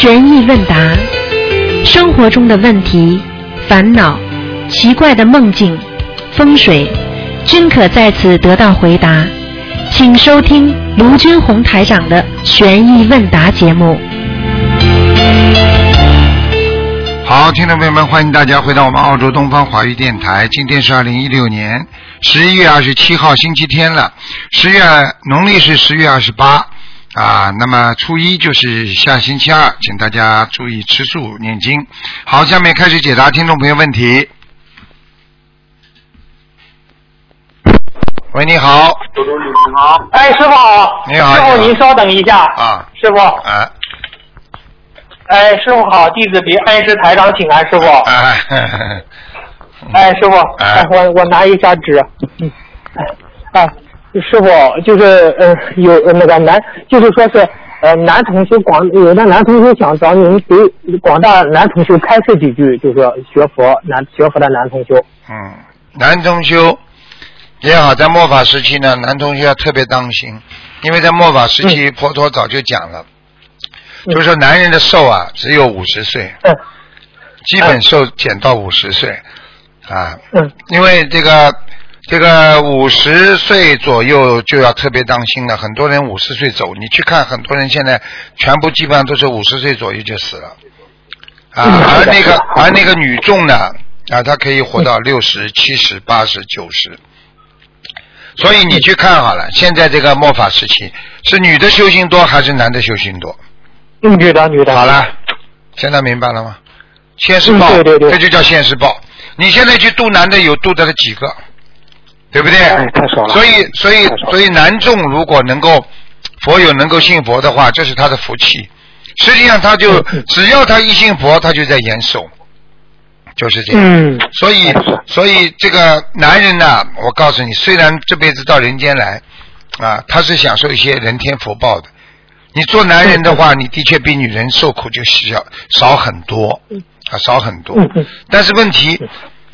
悬疑问答，生活中的问题、烦恼、奇怪的梦境、风水，均可在此得到回答。请收听卢军红台长的悬疑问答节目。好，听众朋友们，欢迎大家回到我们澳洲东方华语电台。今天是二零一六年十一月二十七号，星期天了。十月农历是十月二十八啊，那么初一就是下星期二，请大家注意吃素念经。好，下面开始解答听众朋友问题。喂，你好，好，哎，师傅好。你好师傅您稍等一下。啊，师傅，啊，哎，师傅好，弟子给恩师台长请安，师傅。哎，哎，师傅，哎哎，我我拿一下纸。嗯，哎，啊，师傅就是呃有呃那个男，就是说是呃男同学广有的男同学想找您给广大男同学开示几句，就是说学佛男学佛的男同学。嗯，男同修也好，在末法时期呢，男同学要特别当心，因为在末法时期，佛陀早就讲了，嗯。就是说男人的寿啊只有五十岁，嗯基本寿减到五十岁啊，嗯因为这个这个五十岁左右就要特别当心了，很多人五十岁走，你去看很多人现在全部基本上都是五十岁左右就死了，啊，而那个而那个女众呢，啊，她可以活到六十、七十、八十、九十。所以你去看好了，现在这个末法时期是女的修行多还是男的修行多？嗯，女的女的。好了，现在明白了吗？现世报，这就叫现世报。你现在去度男的有度的了几个，对不对？哎太少了所以，所以所以男众如果能够佛友能够信佛的话，这是他的福气。实际上，他就只要他一信佛，他就在延寿，就是这样。嗯。所以，所以这个男人呢，我告诉你，虽然这辈子到人间来，啊，他是享受一些人天福报的。你做男人的话，你的确比女人受苦就小少很多，啊，少很多。但是问题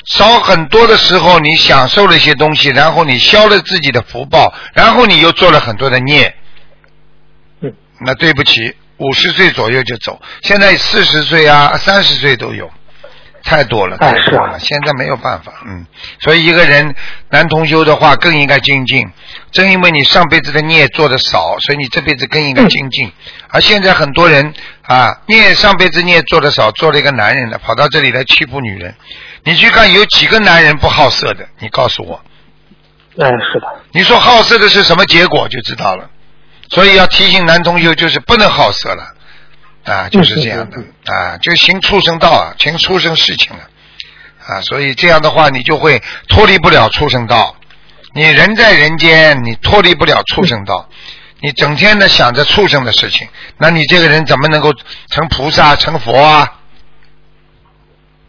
少很多的时候，你享受了一些东西，然后你消了自己的福报，然后你又做了很多的孽，嗯那对不起，五十岁左右就走，现在四十岁啊、三十岁都有，太多了，太多了，现在没有办法，嗯，所以一个人男同修的话更应该精进，正因为你上辈子的孽做的少，所以你这辈子更应该精进，而现在很多人啊，孽上辈子孽做的少，做了一个男人的，跑到这里来欺负女人，你去看有几个男人不好色的，你告诉我，嗯，是的。你说好色的是什么结果就知道了。所以要提醒男同学，就是不能好色了，啊，就是这样的嗯啊，就行畜生道啊，行畜生事情了，啊，所以这样的话，你就会脱离不了畜生道。你人在人间，你脱离不了畜生道，你整天的想着畜生的事情，那你这个人怎么能够成菩萨、成佛啊？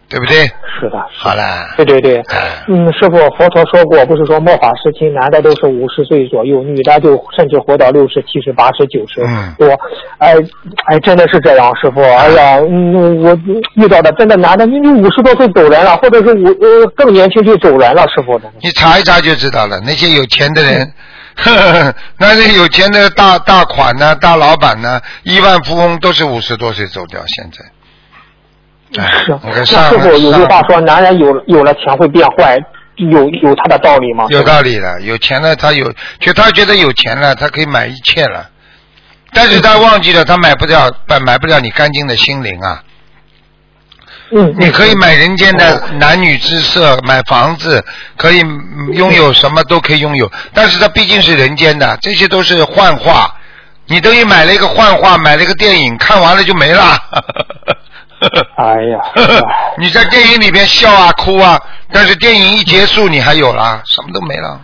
对不对？是的，是。好啦，对对对，哎嗯，师傅，佛陀说过，不是说末法时期男的都是五十岁左右，女的就甚至活到六十、七十、八十、九十嗯多，哎哎，真的是这样，师傅，哎呀，嗯，我遇到的真的男的，你你五十多岁走人了，或者是五呃更年轻就走人了，师傅的。你查一查就知道了。那些有钱的人，呵 呵那些有钱的大大款呢、大老板呢、亿万富翁都是五十多岁走掉。现在，哎是，那上师傅有句话说，男人有有了钱会变坏，有有他的道理吗？有道理了。有钱了，他有，就他觉得有钱了，他可以买一切了，但是他忘记了，他买不了，买买不了你干净的心灵啊。嗯，你可以买人间的男女之色，买房子，可以嗯拥有什么都可以拥有，但是他毕竟是人间的，这些都是幻化。你等于买了一个幻化，买了一个电影，看完了就没了。哎呀，你在电影里边笑啊哭啊，但是电影一结束，你还有了，什么都没了。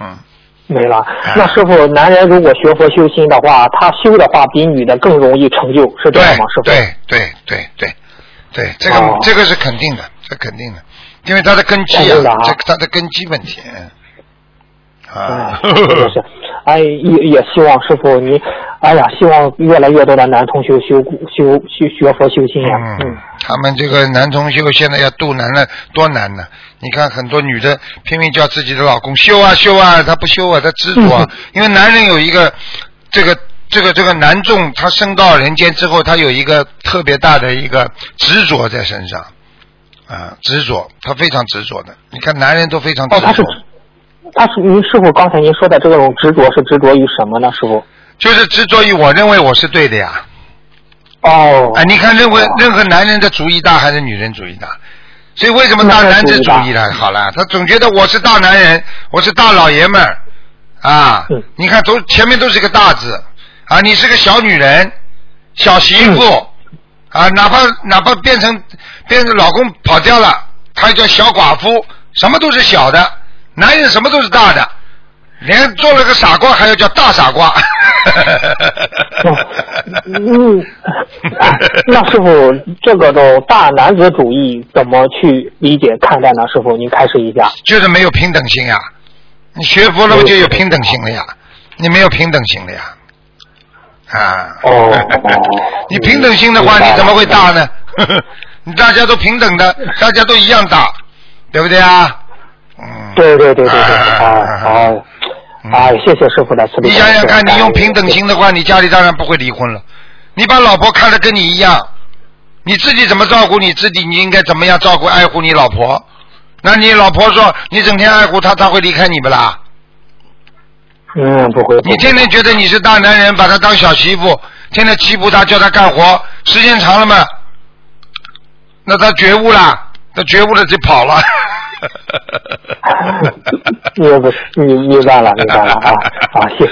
嗯，没了哎。那师傅，男人如果学佛修心的话，他修的话比女的更容易成就，是这对样吗？师傅？对对对对对，这个、哦这个是肯定的，这肯定的，因为他的根基啊，这他的根基问题。嗯啊 是，哎，也也希望师傅你，哎呀，希望越来越多的男同学修修修学佛修心呀。嗯，他们这个男同修现在要渡男了，多难呢？你看很多女的拼命叫自己的老公修啊修啊，他不修啊，他执着啊。因为男人有一个这个这个这个男众他升到人间之后，他有一个特别大的一个执着在身上，啊，执着，他非常执着的。你看男人都非常执哦，他是着，，他是您师傅刚才您说的这种执着是执着于什么呢？师傅？就是执着于我认为我是对的呀。哦，哎，你看任何哦任何男人的主意大还是女人主意大？所以为什么大男子主义呢？好了，他总觉得我是大男人，我是大老爷们儿啊嗯。你看都前面都是个大字啊，你是个小女人、小媳妇嗯啊，哪怕哪怕变成变成老公跑掉了，她叫小寡妇，什么都是小的，男人什么都是大的，连做了个傻瓜还要叫大傻瓜。嗯，哎那师傅，这个种大男子主义怎么去理解看待呢？师傅，您开始一下。就是没有平等心呀。你学佛了，不就有平等心了呀？你没有平等心了呀？啊。哦你平等心的话，你怎么会大呢？你大家都平等的，大家都一样大，对不对啊？嗯。对对对对对，啊啊谢谢师傅的慈悲你。想想看，你用平等心的话，你家里当然不会离婚了。你把老婆看得跟你一样，你自己怎么照顾你自己，你应该怎么样照顾爱护你老婆？那你老婆说你整天爱护她，她会离开你不啦？嗯，不会。你天天觉得你是大男人，把她当小媳妇，天天欺负她，叫她干活，时间长了嘛，那她觉悟了，她觉悟了就跑了。明白，明明白了，明白了啊好！谢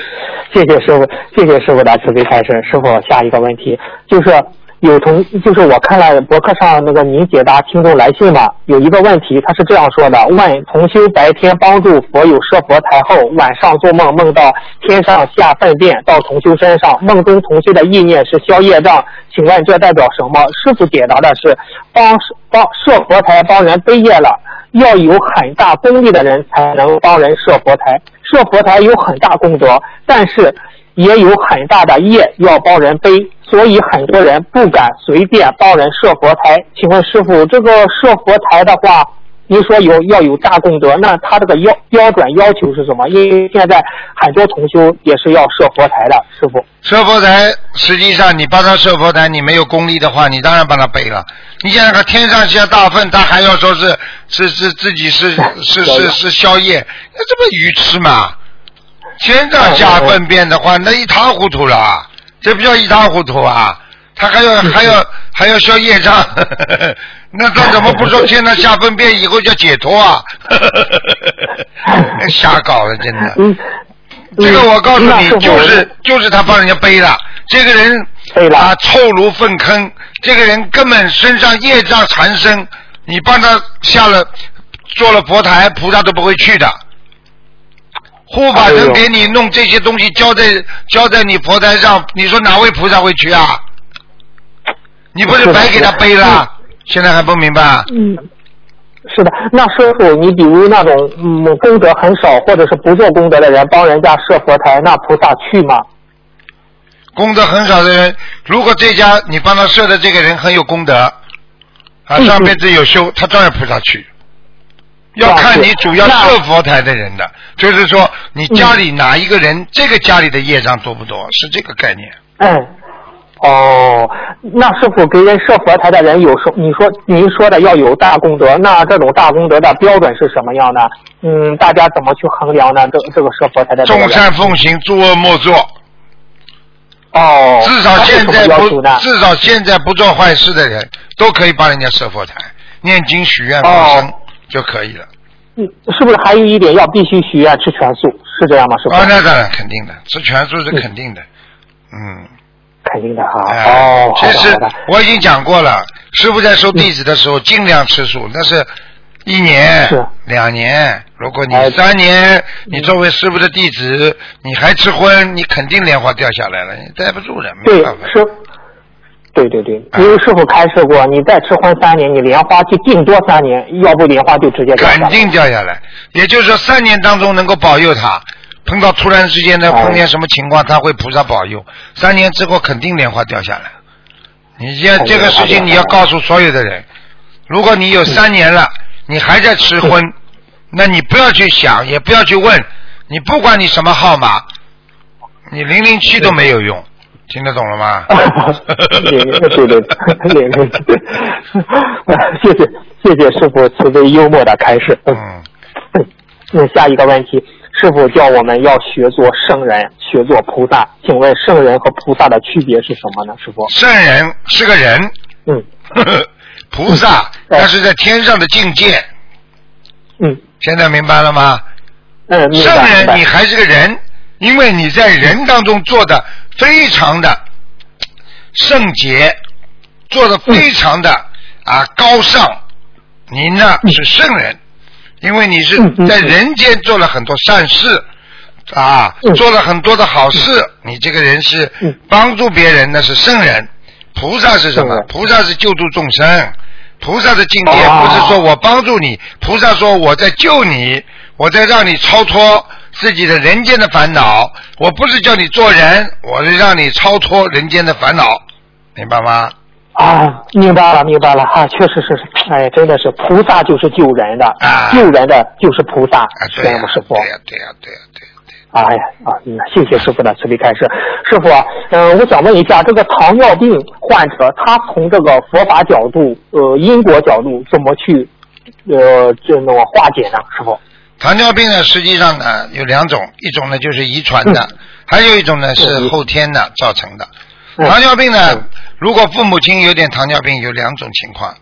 谢谢师傅，谢谢师傅的慈悲开示。师傅，下一个问题就是有同，就是我看了博客上那个您解答听众来信嘛，有一个问题，他是这样说的：问同修白天帮助佛友设佛台后，晚上做梦梦到天上下粪便到同修身上，梦中同修的意念是消业障，请问这代表什么？师傅解答的是帮帮设佛台帮人背业了。要有很大功力的人才能帮人设佛台，设佛台有很大功德，但是也有很大的业要帮人背，所以很多人不敢随便帮人设佛台。请问师傅，这个设佛台的话，您说有要有大功德，那他这个要标准要求是什么？因为现在很多同修也是要设佛台的，师傅。设佛台，实际上你帮他设佛台，你没有功力的话，你当然帮他背了。你想想看，天上下大粪，他还要说是是是自己是 是是是宵夜，那这不愚痴吗？天上下粪便的话，那一塌糊涂了啊，这不叫一塌糊涂啊？他还要还要还要消业障，那他怎么不说天上下粪便以后叫解脱啊？瞎搞了，真的。嗯，这个我告诉你，就是就是他帮人家背了，这个人啊臭如粪坑，这个人根本身上业障缠身，你帮他下了做了佛台，菩萨都不会去的。护法神给你弄这些东西交在交在你佛台上，你说哪位菩萨会去啊？你不是白给他背了？现在还不明白啊？嗯，是的。那师傅，你比如那种嗯功德很少或者是不做功德的人帮人家设佛台，那菩萨去吗？功德很少的人，如果这家你帮他设的这个人很有功德，啊，嗯上辈子有修，他照样菩萨去。要看你主要设佛台的人的，就是说你家里哪一个人，这个家里的业障多不多，是这个概念。嗯。哦，那是否给人设佛台的人有说，你说您说的要有大功德，那这种大功德的标准是什么样的？嗯，大家怎么去衡量呢？这这个设佛台的这个众善奉行，诸恶莫作。哦，至少现在不至少现在不做坏事的人，都可以帮人家设佛台，念经许愿放生哦就可以了。嗯是不是还有一点要必须许愿吃全素？是这样吗？师傅？啊，那当然肯定的，吃全素是肯定的。嗯。肯定的哈。哎哦，其实。我已经讲过了，师傅在收弟子的时候尽量吃素，那是一年、两年。如果你哎三年，你作为师傅的弟子，你还吃荤，你肯定莲花掉下来了，你待不住了，没办法。师，对对对，哎因为师傅开示过，你再吃荤三年，你莲花就顶多三年，要不莲花就直接掉下来。肯定掉下来。也就是说，三年当中能够保佑他，碰到突然之间的哎碰见什么情况，他会菩萨保佑。三年之后肯定莲花掉下来。你现在肯定这个事情你要告诉所有的人，如果你有三年了，你还在吃荤，那你不要去想，也不要去问，你不管你什么号码，你零零七都没有用，听得懂了吗？对对对对对，谢谢谢谢师傅慈悲幽默的开示。嗯，那下一个问题，师傅叫我们要学做圣人，学做菩萨，请问圣人和菩萨的区别是什么呢？师傅？圣人是个人，嗯 菩萨嗯那是在天上的境界，嗯现在明白了吗？嗯，明圣人你。还是个人，因为你在人当中做的非常的圣洁，做的非常的啊高尚，您呢是圣人，因为你是在人间做了很多善事。啊，嗯。做了很多的好事，你这个人是嗯。帮助别人，那是圣人。菩萨是什么？菩萨是救度众生。菩萨的境界哦不是说我帮助你，菩萨说我在救你，我在让你超脱自己的人间的烦恼。我不是叫你做人，我是让你超脱人间的烦恼，明白吗？啊，明白了，明白了哈、确实是，哎，真的是菩萨就是救人的，啊救人的就是菩萨，对呀、吗，师傅？对呀、对呀、对呀、对呀、哎呀啊，嗯谢谢师傅的慈悲开示。师傅啊，嗯、我想问一下，这个糖尿病患者，他从这个佛法角度，呃，因果角度，怎么去，呃，这那个化解呢？师傅？糖尿病呢，实际上呢有两种，一种呢就是遗传的，还有一种呢是后天的造成的。嗯。糖尿病呢嗯，如果父母亲有点糖尿病，有两种情况，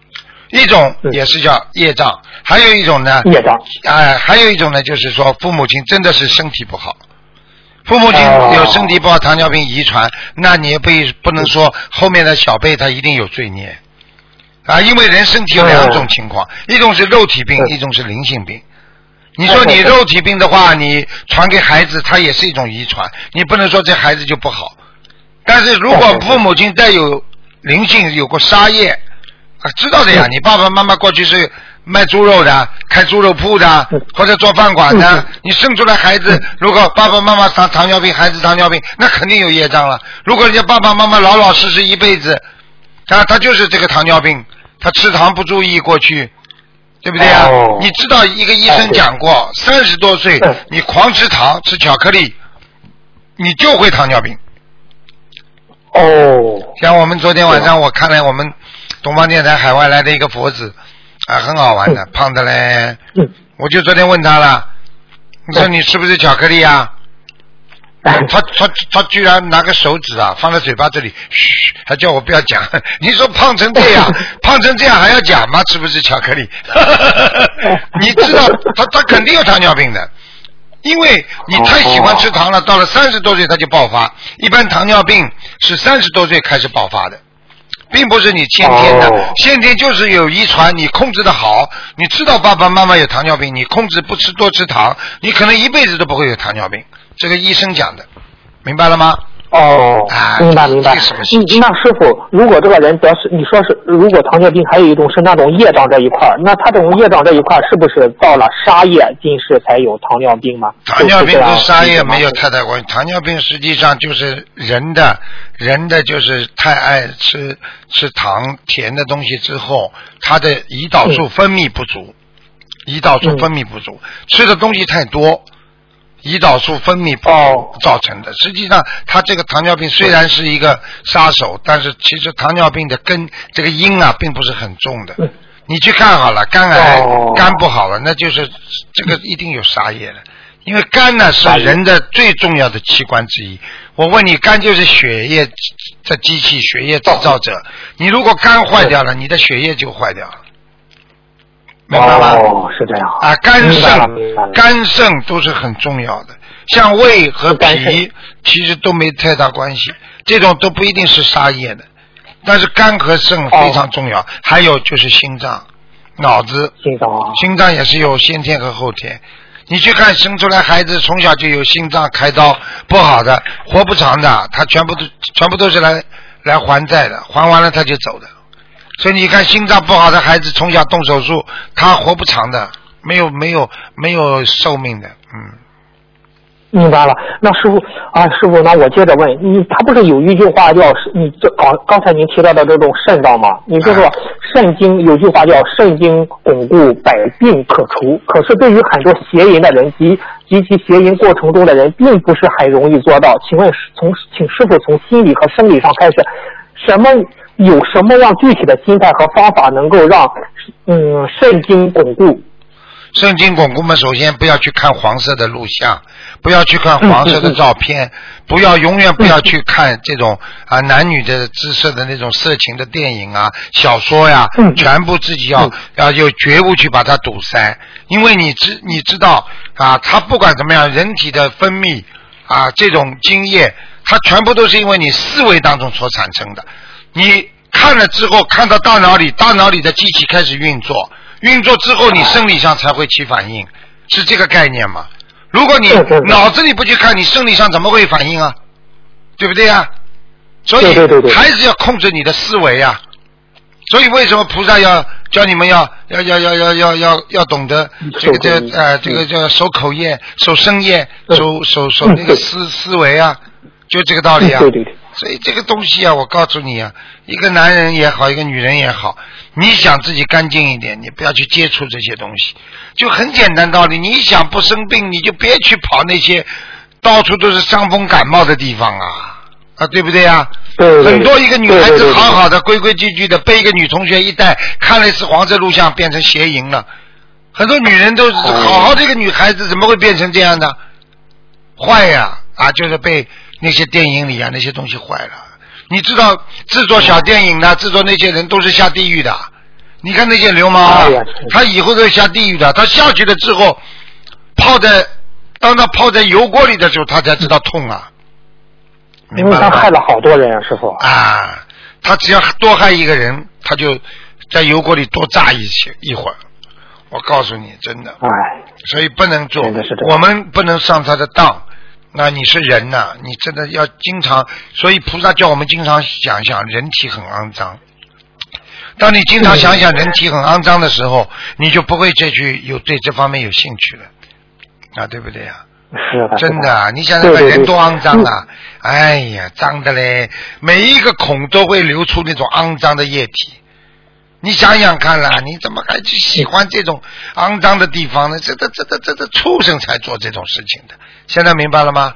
一种嗯。也是叫业障，还有一种呢，业障。哎、还有一种呢，就是说父母亲真的是身体不好，父母亲哦。有身体不好，糖尿病遗传，那你也不不能说后面的小辈他一定有罪孽。啊，因为人身体有两种情况，一种是肉体病，嗯。一种是灵性病。你说你肉体病的话，你传给孩子，它也是一种遗传，你不能说这孩子就不好。但是如果父母亲带有灵性，有过杀业，啊，知道的呀。嗯你爸爸妈妈过去是卖猪肉的，开猪肉铺的嗯，或者做饭馆的。你生出来孩子，如果爸爸妈妈糖糖尿病，孩子糖尿病，那肯定有业障了。如果人家爸爸妈妈老老实实一辈子，啊，他就是这个糖尿病，他吃糖不注意过去。对不对啊？哦你知道一个医生讲过，三十多岁嗯你狂吃糖、吃巧克力，你就会糖尿病。哦，像我们昨天晚上我看了我们东方电台海外来的一个佛子，啊，很好玩的，胖的嘞。嗯，我就昨天问他了，你说嗯你吃不吃巧克力啊？他他他居然拿个手指啊放在嘴巴这里，嘘，还叫我不要讲。你说胖成这样，胖成这样还要讲吗？吃不吃巧克力？你知道他他肯定有糖尿病的，因为你太喜欢吃糖了，到了三十多岁他就爆发。一般糖尿病是三十多岁开始爆发的。并不是你先天的，哦先天就是有遗传，你控制的好，你知道爸爸妈妈有糖尿病，你控制不吃多吃糖，你可能一辈子都不会有糖尿病。这个医生讲的，明白了吗？哦啊，明白明白。那师傅，如果这个人得是你说是，如果糖尿病还有一种是那种业障这一块儿，那他这种业障这一块儿是不是到了沙业近视才有糖尿病吗？糖尿病跟沙业没有太大关系，糖尿病实际上就是人的人的就是太爱吃吃糖甜的东西之后，他的胰岛素分泌不足，胰岛素嗯分泌不足，吃的东西太多。胰岛素分泌不哦足造成的。实际上，他这个糖尿病虽然是一个杀手，但是其实糖尿病的根这个因啊，并不是很重的。嗯你去看好了，肝癌、哦肝不好了，那就是这个一定有杀业了。因为肝呢是人的最重要的器官之一。我问你，肝就是血液的机器，血液制造者。你如果肝坏掉了，你的血液就坏掉了，明白吗？哦，是这样。啊，肝肾肝肾都是很重要的，像胃和脾其实都没太大关系，这种都不一定是杀业的，但是肝和肾哦非常重要，还有就是心脏、脑子，心脏啊。心脏也是有先天和后天。你去看生出来孩子从小就有心脏开刀不好的，活不长的，他全部都全部都是来来还债的，还完了他就走的。所以你看心脏不好的孩子从小动手术，他活不长的，没有没有没有寿命的，嗯。明白了，那师傅啊，师傅，那我接着问你，他不是有一句话叫“你这刚刚才您提到的这种肾脏吗？你就说肾经有句话叫“肾经巩固，百病可除”。可是对于很多邪淫的人及及其邪淫过程中的人，并不是很容易做到。请问从请师傅从心理和生理上开始，什么有什么样具体的心态和方法能够让嗯肾经巩固？肾经巩固嘛，首先不要去看黄色的录像，不要去看黄色的照片，不要永远不要去看这种啊男女的姿色的那种色情的电影啊、小说呀，全部自己要要有觉悟去把它堵塞，因为你知你知道啊，它不管怎么样，人体的分泌啊这种精液，它全部都是因为你思维当中所产生的，你看了之后看到大脑里，大脑里的机器开始运作。运作之后，你生理上才会起反应，是这个概念吗？如果你脑子里不去看，你生理上怎么会反应啊？对不对呀？所以还是要控制你的思维啊。所以为什么菩萨要教你们要要要要要要要要懂得这个这呃这个叫守口业、守身业、守守守那个思思维啊？就这个道理啊。所以这个东西啊，我告诉你啊，一个男人也好，一个女人也好，你想自己干净一点，你不要去接触这些东西，就很简单道理。你想不生病，你就别去跑那些到处都是伤风感冒的地方啊，啊，对不对呀？很多一个女孩子好好的、规规矩矩的，被一个女同学一带，看了一次黄色录像，变成邪淫了。很多女人都是好好的一个女孩子，怎么会变成这样的？坏呀，啊，就是被。那些电影里啊，那些东西坏了。你知道制作小电影的、制作那些人都是下地狱的。你看那些流氓啊，他以后都下地狱的。他下去了之后，泡在当他泡在油锅里的时候，他才知道痛啊。因为他害了好多人啊，师傅。啊，他只要多害一个人，他就在油锅里多炸一些一会儿。我告诉你，真的。哎。所以不能做，我们不能上他的当。那你是人呐，你真的要经常，所以菩萨叫我们经常想想人体很肮脏。当你经常想想人体很肮脏的时候，你就不会再去有对这方面有兴趣了，啊，对不对呀？是的。真的，你想想看，人多肮脏啊！哎呀，脏的嘞，每一个孔都会流出那种肮脏的液体。你想想看啦，你怎么还去喜欢这种肮脏的地方呢？这、这、这、这、这、这畜生才做这种事情的。现在明白了吗？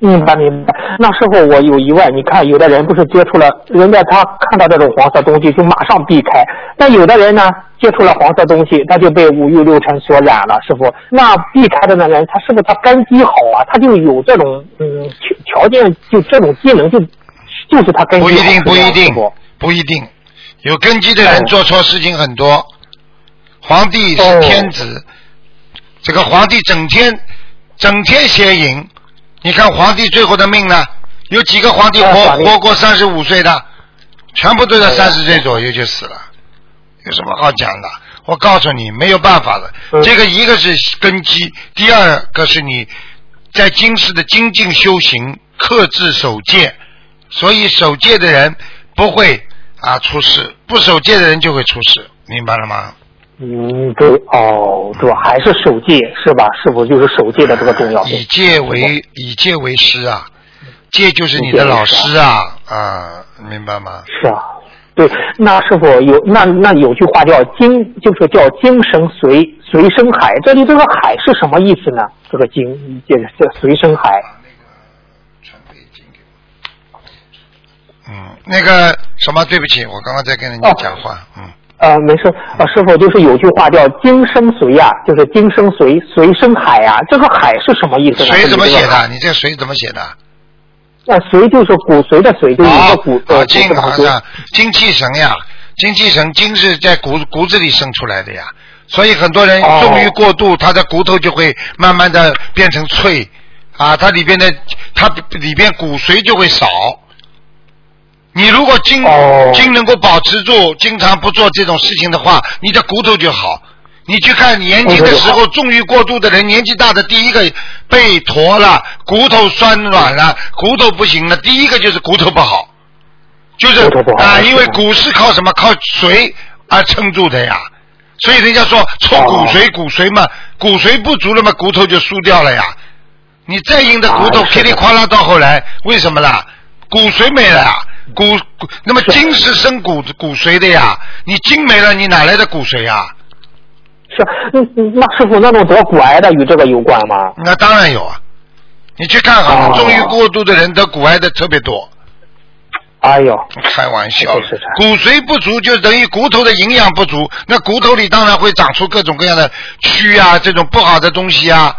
明白明白。那时候我有疑问，你看有的人不是接触了，人家他看到这种黄色东西就马上避开，但有的人呢接触了黄色东西，他就被五欲六尘所染了。师傅，那避开的那人，他是不是他根基好啊？他就有这种嗯条条件，就这种技能，就就是他根基好。不一定，不一定，不一定。有根基的人做错事情很多。皇帝是天子，这个皇帝整天整天邪淫，你看皇帝最后的命呢？有几个皇帝活活过三十五岁的？全部都在三十岁左右就死了。有什么好讲的？我告诉你，没有办法的。这个一个是根基，第二个是你在今世的精进修行、克制守戒，所以守戒的人不会。啊，出事不守戒的人就会出事，明白了吗？嗯，对，哦，对，还是守戒是吧？是否就是守戒的这个重要？以戒为以戒为师啊，戒就是你的老师啊，啊，明白吗？是啊，对，那是否有那那有句话叫精，就是叫精神随随生海，这里这个海是什么意思呢？这个精，这这随生海。嗯，那个什么，对不起，我刚刚在跟人家讲话，嗯。呃，没事，呃，师傅就是有句话叫“精生髓”呀，就是“精生髓，髓生海”呀，这个“海”是什么意思？髓怎么写的？你这“髓”怎么写的？那“髓”就是骨髓的“髓”，就是一个骨啊，精啊，精气神呀，精气神，精是在骨骨子里生出来的呀，所以很多人纵欲过度，他的骨头就会慢慢的变成脆啊，它里边的它里边骨髓就会少。你如果筋筋能够保持住，经常不做这种事情的话，你的骨头就好。你去看年轻的时候纵欲过度的人，年纪大的第一个背驼了，骨头酸软了，骨头不行了，第一个就是骨头不好，就是啊，因为骨是靠什么？靠髓而撑住的呀。所以人家说抽骨髓，骨髓嘛，骨髓不足了嘛，骨头就输掉了呀。你再硬的骨头噼里啪啦到后来，为什么啦？骨髓没了，骨骨那么筋是生骨骨髓的呀，你筋没了，你哪来的骨髓呀？是，那师傅那种得骨癌的与这个有关吗？那当然有啊，你去看好中医过度的人得骨癌的特别多。哎呦，开玩笑是是是，骨髓不足就等于骨头的营养不足，那骨头里当然会长出各种各样的蛆啊，这种不好的东西啊。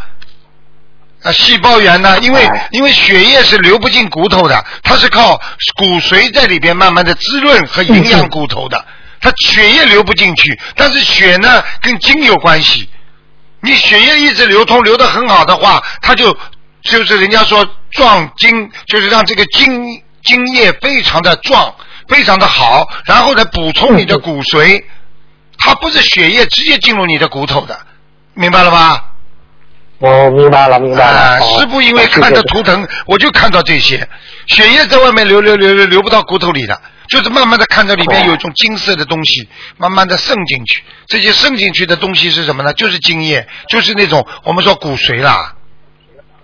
啊，细胞源呢？因为哎因为血液是流不进骨头的，它是靠骨髓在里边慢慢的滋润和营养骨头的，它血液流不进去，但是血呢跟筋有关系。你血液一直流通，流得很好的话，它就就是人家说壮筋，就是让这个精精液非常的壮，非常的好，然后呢补充你的骨髓，它不是血液直接进入你的骨头的，明白了吧？我明白了，明白了。师傅因为看着图腾，我就看到这些，血液在外面流流流流流不到骨头里的，就是慢慢的看到里面有一种金色的东西，慢慢的渗进去。这些渗进去的东西是什么呢？就是精液，就是那种我们说骨髓啦。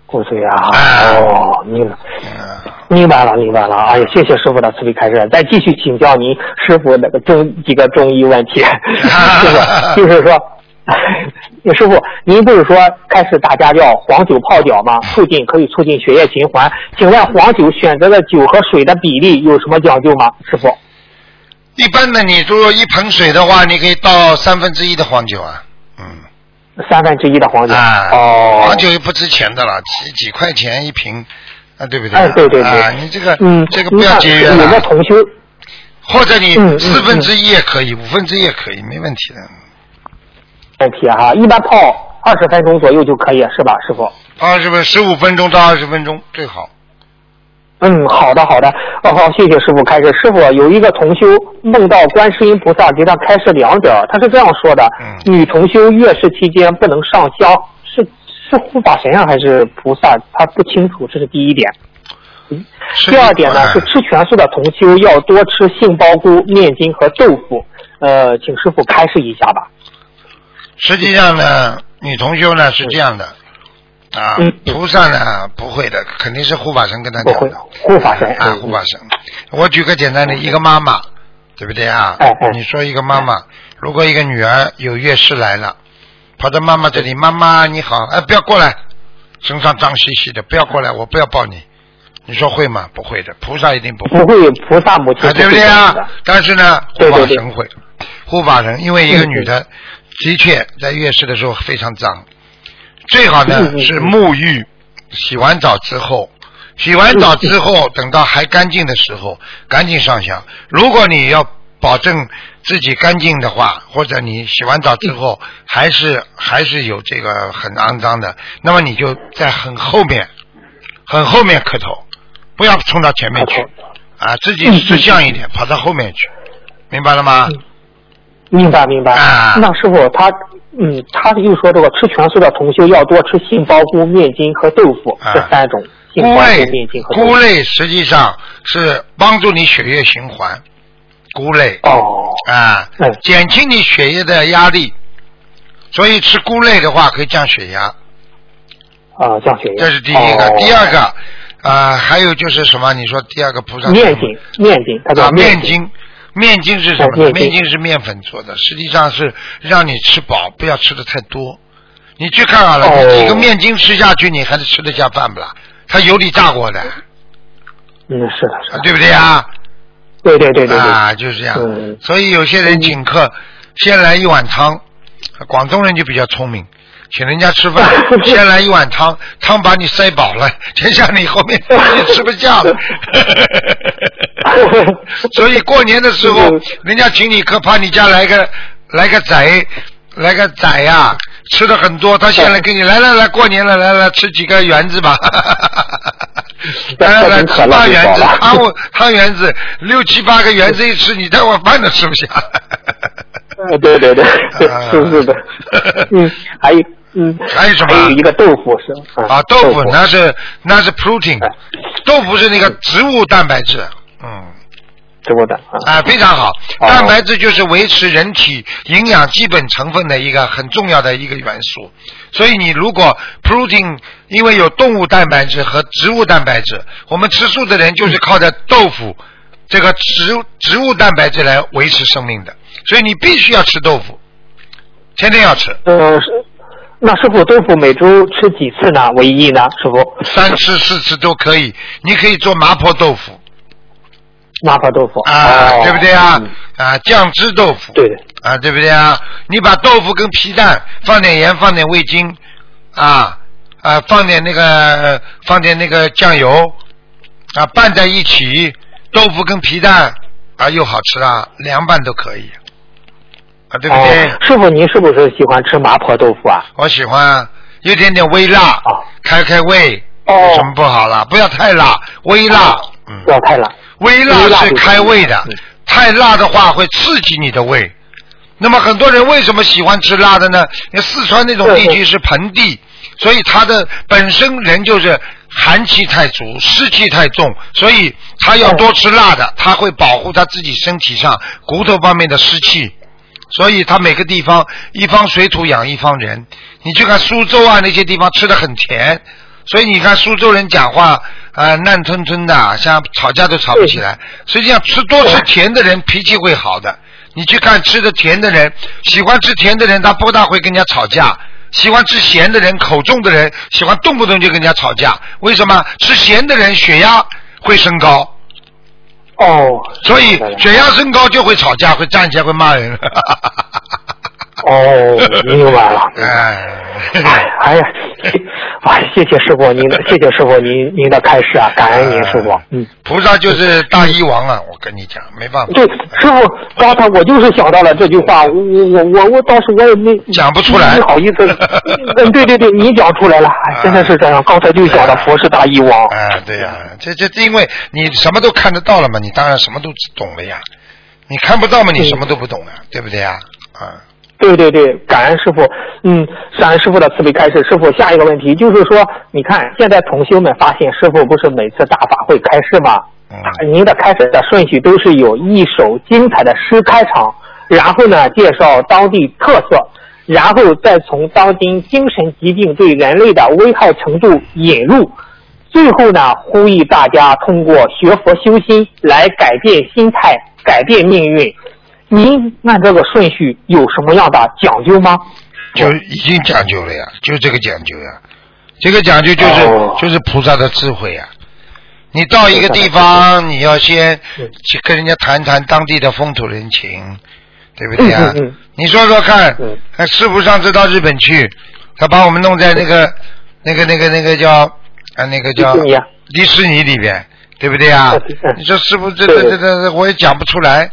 骨髓啊，哎哦，明白。嗯，明白了，明白了。哎呀，谢谢师傅的慈悲开示。再继续请教您师傅那个中几个中医问题，就 是就是说，师傅，您不是说开始大家叫黄酒泡脚吗？促进可以促进血液循环。请问黄酒选择的酒和水的比例有什么讲究吗？师傅？一般的你如果一盆水的话，你可以倒三分之一的黄酒啊。嗯。三分之一的黄酒。啊，哦。黄酒又不值钱的了，几几块钱一瓶，啊，对不对？哎，对对对。啊，你这个，嗯，这个不要节约有个了。同修，或者你四分之一也可以，五分之一也可以，没问题的。问题哈，一般泡二十分钟左右就可以，是吧，师傅？二十分十五分钟到二十分钟最好。嗯，好的好的，哦好，谢谢师傅开始。师傅有一个同修梦到观世音菩萨给他开示两点，他是这样说的：嗯女同修月事期间不能上香，是是护法神啊还是菩萨？他不清楚，这是第一点。嗯第二点呢哎是吃全素的同修要多吃杏鲍菇、面筋和豆腐。呃，请师傅开示一下吧。实际上呢，女同修呢是这样的，啊嗯，菩萨呢不会的，肯定是护法神跟他讲的。护法神啊，嗯护法神。我举个简单的，一个妈妈，对不对啊？哎哎你说一个妈妈，如果一个女儿有月事来了，跑到妈妈这里，妈妈你好，哎，不要过来，身上脏兮兮的，不要过来，我不要抱你。你说会吗？不会的，菩萨一定不会。不会，菩萨母亲啊，对不对啊？但是呢，护法神会，护法神，因为一个女的的确在月事的时候非常脏，最好呢是沐浴，洗完澡之后，洗完澡之后，等到还干净的时候，赶紧上香。如果你要保证自己干净的话，或者你洗完澡之后还是还是有这个很肮脏的，那么你就在很后面，很后面磕头，不要冲到前面去啊，自己识相一点，跑到后面去，明白了吗？明白明白。啊那师傅他嗯，他又说这个吃全素的同修要多吃杏鲍菇、面筋和豆腐、啊这三种。菇类菇、面筋和。菇类实际上是帮助你血液循环，菇类哦，啊嗯，减轻你血液的压力，所以吃菇类的话可以降血压，啊，降血压。这是第一个。哦第二个啊，还有就是什么？你说第二个菩萨面筋，面筋，它叫啊，面筋。筋。面筋是什么面筋是面粉做的，实际上是让你吃饱，不要吃的太多。你去看好了，哦你几个面筋吃下去，你还是吃得下饭不啦？它油里炸过的，啊嗯，是的，是的。对不对啊？对对对对对。啊，就是这样。嗯所以有些人请客，先来一碗汤，广东人就比较聪明，请人家吃饭，先来一碗汤，汤把你塞饱了，接下来你后面你 吃不下了。所以过年的时候嗯，人家请你客，怕你家来个来个仔，来个仔呀、吃的很多，他先来给你来来来，过年了，来来吃几个圆子吧。来来来，吃八圆子，汤汤圆子六七八个圆子一吃，你这碗饭都吃不下。呃对对对，啊是是的。嗯，还有嗯，还有什么还有一个豆腐是啊，豆腐那是那是 protein，哎豆腐是那个植物蛋白质，嗯，植物的啊。啊，非常好。哦蛋白质就是维持人体营养基本成分的一个很重要的一个元素。所以你如果 protein，因为有动物蛋白质和植物蛋白质，我们吃素的人就是靠着豆腐这个植植物蛋白质来维持生命的，所以你必须要吃豆腐，天天要吃，呃，那师傅豆腐每周吃几次呢？为宜呢？师傅，三次四次都可以。你可以做麻婆豆腐麻婆豆腐啊，哦对不对啊嗯？啊，酱汁豆腐。对的，啊，对不对啊？你把豆腐跟皮蛋放点盐，放点味精，啊啊，放点那个放点那个酱油，啊拌在一起，豆腐跟皮蛋啊又好吃啊，凉拌都可以，啊对不对？哦，师傅您是不是喜欢吃麻婆豆腐啊？我喜欢啊有点点微辣，哦开开胃，哦有什么不好啦？不要太辣，微辣，嗯不，要太辣。微辣是开胃的嗯，太辣的话会刺激你的胃。那么很多人为什么喜欢吃辣的呢？因为四川那种地区是盆地，所以它的本身人就是寒气太足，湿气太重，所以他要多吃辣的，他会保护他自己身体上骨头方面的湿气。所以他每个地方一方水土养一方人。你去看苏州啊那些地方吃的很甜，所以你看苏州人讲话啊、呃烂吞吞的，像吵架都吵不起来。实际上吃多吃甜的人脾气会好的。你去看吃的甜的人，喜欢吃甜的人他不大会跟人家吵架。喜欢吃咸的人，口重的人，喜欢动不动就跟人家吵架。为什么？吃咸的人血压会升高，哦，所以血压升高就会吵架，会站起来会骂人。哦，明白了。哎，哎哎呀，哎，谢谢师傅您的，谢谢师傅您您的开示啊，感恩您师傅。嗯，菩萨就是大医王啊！我跟你讲，没办法，对，师傅，刚才我就是想到了这句话，我我我我当时我也没讲不出来不好意思。嗯，对对对，你讲出来了，哎，真的是这样。刚才就想到佛是大医王。哎，对呀、这这这因为你什么都看得到了嘛，你当然什么都懂了呀。你看不到嘛，你什么都不懂啊，对不对呀？啊，对对对，感恩师傅，嗯，感恩师傅的慈悲开示。师傅，下一个问题就是说，你看现在同修们发现，师傅不是每次大法会开示吗？嗯您的开始的顺序都是有一首精彩的诗开场，然后呢介绍当地特色，然后再从当今精神疾病对人类的危害程度引入，最后呢呼吁大家通过学佛修心来改变心态，改变命运。您按这个顺序有什么样的讲究吗？就已经讲究了呀，就这个讲究呀，这个讲究就是、哦就是菩萨的智慧呀。你到一个地方，你要先嗯去跟人家谈谈当地的风土人情，对不对呀？嗯嗯嗯你说说看嗯，呃师傅上次到日本去，他把我们弄在那个、那个、那个、那个叫啊，那个叫迪士尼里边，对不对呀嗯嗯？你说师傅这这这这，我也讲不出来。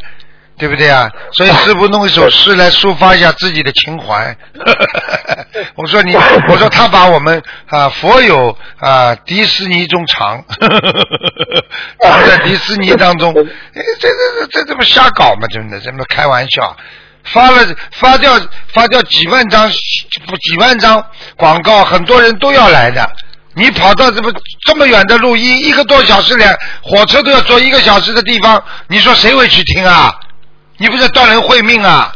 对不对啊？所以师傅弄一首诗来抒发一下自己的情怀。我说你，我说他把我们啊佛有啊迪士尼中藏，藏在迪士尼当中，哎这这这这这不瞎搞吗？真的，这么开玩笑。发了发掉发掉几万张不几万张广告，很多人都要来的。你跑到这么这么远的路，一一个多小时两火车都要坐一个小时的地方，你说谁会去听啊？你不是断人慧命啊？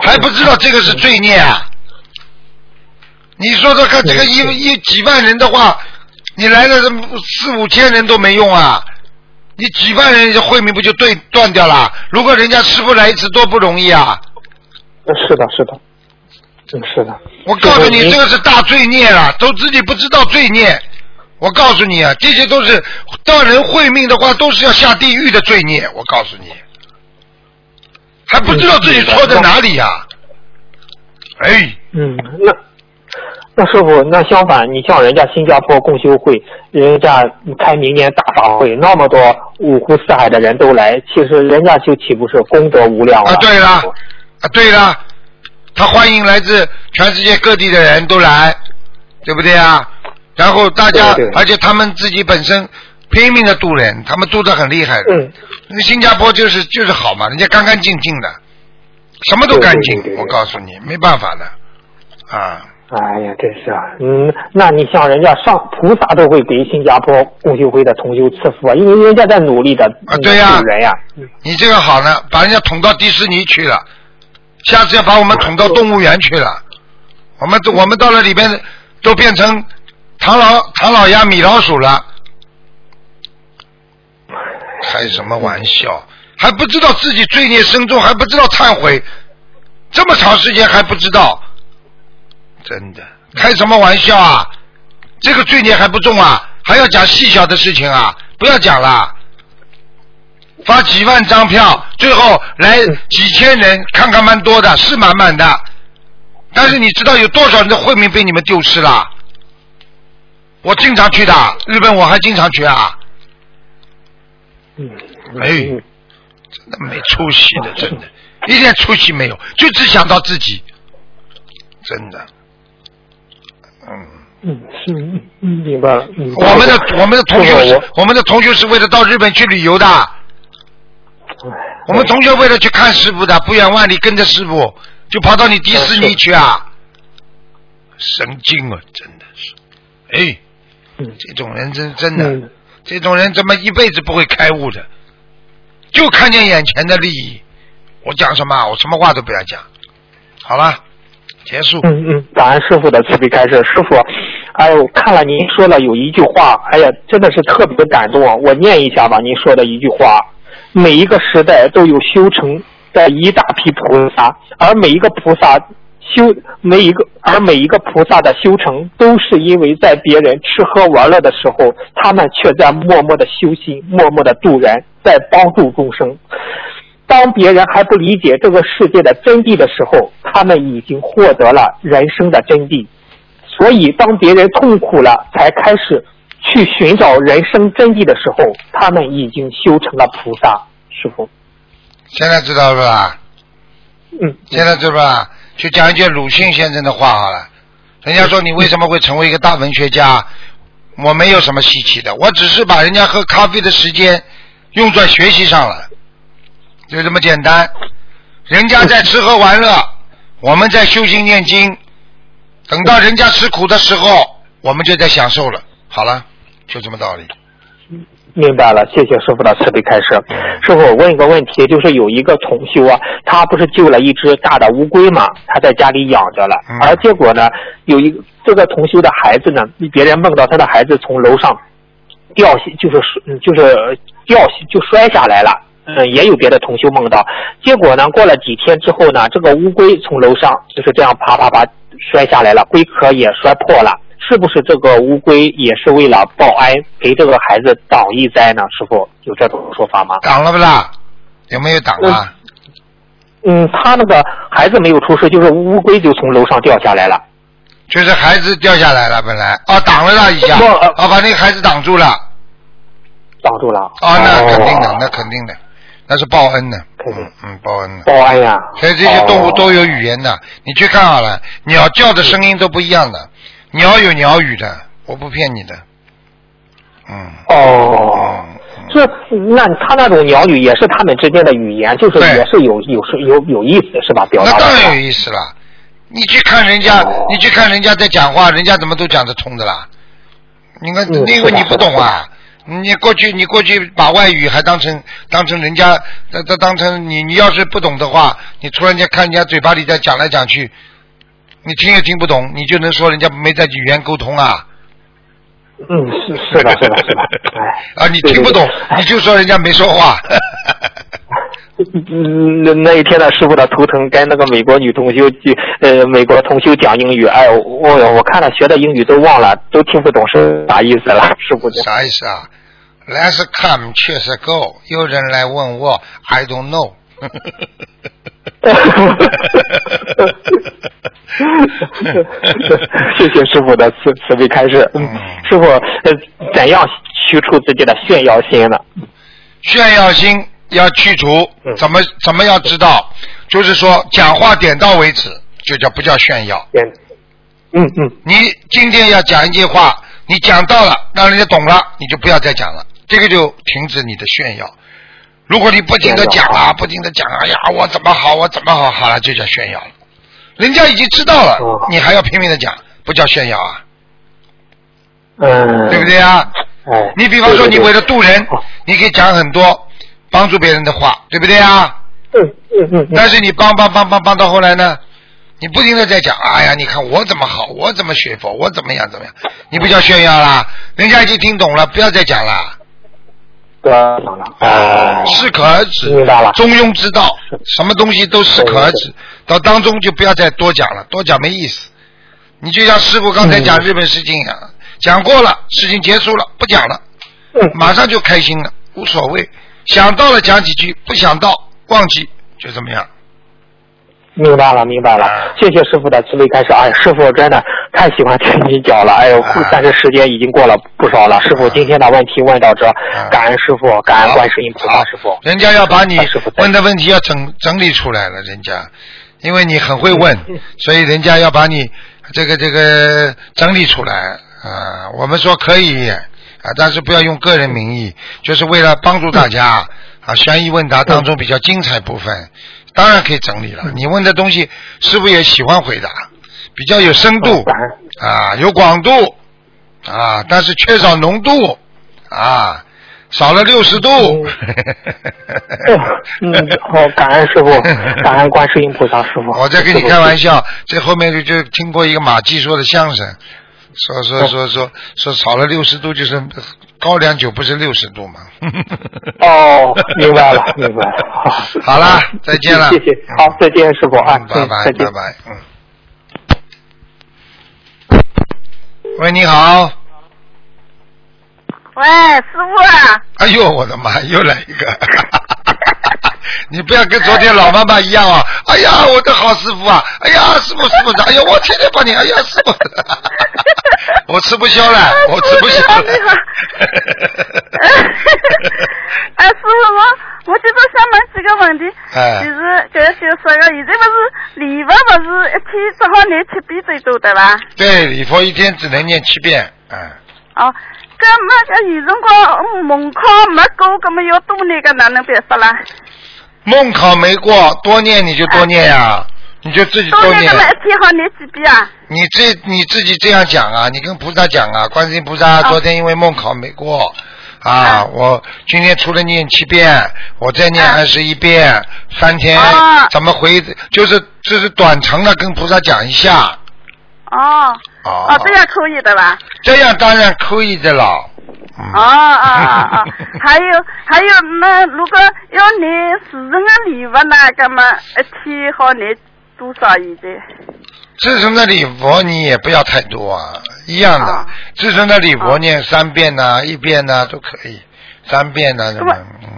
还不知道这个是罪孽啊？你说说看，这个一一几万人的话，你来了这么四五千人都没用啊！你几万人这慧命不就对断掉了？如果人家师傅来一次多不容易啊！是的，是的，真，是的。我告诉你，这个是大罪孽了，都自己不知道罪孽。我告诉你啊，这些都是断人慧命的话，都是要下地狱的罪孽。我告诉你，还不知道自己错在哪里呀、哎，嗯，那那师傅，那相反，你像人家新加坡共修会，人家开明年大法会，那么多五湖四海的人都来，其实人家就岂不是功德无量了？啊，对了，啊，对了，他欢迎来自全世界各地的人都来，对不对啊？然后大家，对对而且他们自己本身拼命的渡人，他们渡的很厉害的。嗯，那新加坡就是就是好嘛，人家干干净净的，什么都干净我告诉你，没办法的啊。哎呀，真是啊，嗯，那你像人家上菩萨都会给新加坡共修会的同修赐福啊，因为人家在努力的啊对呀救人呀。你这个好呢，把人家捅到迪士尼去了，下次要把我们捅到动物园去了。我们我们到了里边都变成唐老唐老鸭、米老鼠了，开什么玩笑？还不知道自己罪孽深重，还不知道忏悔，这么长时间还不知道，真的开什么玩笑啊？这个罪孽还不重啊？还要讲细小的事情啊？不要讲了。发几万张票，最后来几千人，看看蛮多的，是满满的。但是你知道有多少人的慧命被你们丢失了？我经常去的，日本我还经常去啊。嗯，哎真的没出息的，真的，一点出息没有，就只想到自己，真的。嗯，嗯，是，嗯嗯，明白了。我们的我们的同学是，我们的同学是为了到日本去旅游的，我我们同学为了去看师傅的，不远万里跟着师傅，就跑到你迪士尼去啊！神经啊，真的是，哎，嗯这种人真真的，嗯这种人怎么一辈子不会开悟的？就看见眼前的利益。我讲什么？我什么话都不要讲。好了，结束。嗯嗯，感恩师傅的慈悲开示。师傅，哎呦，看了您说了有一句话，哎呀，真的是特别感动啊！我念一下吧，您说的一句话：每一个时代都有修成的一大批菩萨，而每一个菩萨修每一个，而每一个菩萨的修成，都是因为在别人吃喝玩乐的时候，他们却在默默的修心，默默的度人，在帮助众生。当别人还不理解这个世界的真谛的时候，他们已经获得了人生的真谛。所以，当别人痛苦了，才开始去寻找人生真谛的时候，他们已经修成了菩萨。师傅，现在知道了吧？嗯，现在知道吧？就讲一句鲁迅先生的话好了。人家说你为什么会成为一个大文学家？我没有什么稀奇的，我只是把人家喝咖啡的时间用在学习上了，就这么简单。人家在吃喝玩乐，我们在修心念经。等到人家吃苦的时候，我们就在享受了。好了，就这么道理。明白了，谢谢师傅的慈悲开示。师傅，我问一个问题，就是有一个同修啊，他不是救了一只大的乌龟嘛，他在家里养着了，嗯而结果呢，有一个这个同修的孩子呢，别人梦到他的孩子从楼上掉下，就是嗯就是掉下就摔下来了。嗯，也有别的同修梦到，结果呢，过了几天之后呢，这个乌龟从楼上就是这样啪啪啪摔下来了，龟壳也摔破了。是不是这个乌龟也是为了报恩，给这个孩子挡一灾呢？师傅有这种说法吗？挡了不啦？有没有挡啊？嗯，他那个孩子没有出事，就是乌龟就从楼上掉下来了。就是孩子掉下来了，本来哦挡了他一下，哦把那个孩子挡住了。挡住了。哦，那肯定的哦，那肯定的，那是报恩的，肯定嗯嗯，报恩的。报恩呀。所以这些动物都有。有语言的，你去看好了，鸟叫的声音都不一样的，鸟有鸟语的，我不骗你的。嗯。哦。嗯这那他那种鸟语也是他们之间的语言，就是也是有有是有有意思是吧？表达那当然有意思了。你去看人家，哦你去看人家在讲话，人家怎么都讲得通的啦？你看，嗯因为你不懂啊。你过去，你过去把外语还当成当成人家，当当当成你，你要是不懂的话，你突然间看人家嘴巴里在讲来讲去，你听也听不懂，你就能说人家没在语言沟通啊？嗯，是是的，是的，是的。哎。啊，你听不懂，对你就说人家没说话。嗯，那那一天呢，师傅的图腾跟那个美国女同修就呃，美国同修讲英语，哎，我我看了学的英语都忘了，都听不懂是啥意思了，师傅就。啥意思啊？？Let's come，去是 go。有人来问我，I don't know。谢谢师傅的慈慈悲开示。嗯，师傅，呃，怎样去除自己的炫耀心呢？炫耀心要去除，嗯怎么怎么要知道？就是说讲话点到为止，就叫不叫炫耀。嗯嗯嗯你今天要讲一句话，你讲到了，让人家懂了，你就不要再讲了，这个就停止你的炫耀。如果你不停的讲啊，不停的讲，哎呀，我怎么好，我怎么好，好了，就叫炫耀了。人家已经知道了，哦你还要拼命的讲，不叫炫耀啊，嗯，对不对啊？哎，你比方说你为了渡人哦，你可以讲很多帮助别人的话，对不对啊？嗯嗯嗯嗯，但是你帮帮帮帮帮到后来呢，你不停的在讲，哎呀，你看我怎么好，我怎么学佛，我怎么样怎么样，你不叫炫耀啦，人家已经听懂了，不要再讲了。得了哦，适可而止，明白了中庸之道，什么东西都适可而止，到当中就不要再多讲了，多讲没意思。你就像师傅刚才讲嗯日本事情一样，讲过了，事情结束了，不讲了，嗯，马上就开心了，无所谓。想到了讲几句，不想到忘记，就这么样。明白了，明白了，谢谢师傅的慈悲开示。哎，师傅真的太喜欢听你讲了，哎呦啊，但是时间已经过了不少了。师傅今天的问题问到这，感恩师傅，感恩观世音菩萨师傅。人家要把你问的问题要整整理出来了，人家，因为你很会问嗯，所以人家要把你这个这个整理出来啊。我们说可以啊，但是不要用个人名义，就是为了帮助大家啊。悬疑问答当中比较精彩部分，当然可以整理了。你问的东西，师傅也喜欢回答，比较有深度啊，有广度啊，但是缺少浓度啊，少了六十度。嗯，好，感恩师傅，感恩观世音菩萨师傅。我在跟你开玩笑，这后面就就听过一个马季说的相声，说说说说说少了六十度就是高粱酒不是六十度吗。哦，明白了，明白了。好，好了再见了谢谢，好，再见，师傅啊，嗯拜拜拜。拜，嗯。喂，你好。喂，师傅啊，哎呦，我的妈，又来一个！你不要跟昨天老妈妈一样啊！哎呀，我的好师傅啊！哎呀，师傅师傅，哎呀，我天天帮你！哎呀，师傅，我吃不消了，我吃不消了。你好 哎，师傅，我我就是想问几个问题。哎就是就是就说个，现在不是礼佛不是一天只好念七遍最多的吧？对，礼佛一天只能念七遍，嗯，哦，搿么搿有辰光嗯门考没过，搿么要多念个哪能办法啦？梦考没过，多念你就多念呀、你就自己多念多念搿。么一天好念几遍啊？你这你自己这样讲啊，你跟菩萨讲啊，观世音菩萨昨天因为梦考没过。啊，我今天除了念七遍，我再念啊二十一遍，三天啊怎么回？就是这是短程的，跟菩萨讲一下。哦哦哦，这样可以的吧？这样当然可以的了。嗯哦哦哦哦，还有还有，那如果要念四成的礼物呢，那么一天好念多少现在？自身的礼佛你也不要太多啊，一样的啊。自身的礼佛啊念三遍呐、一遍呐、都可以，三遍呐、什么嗯。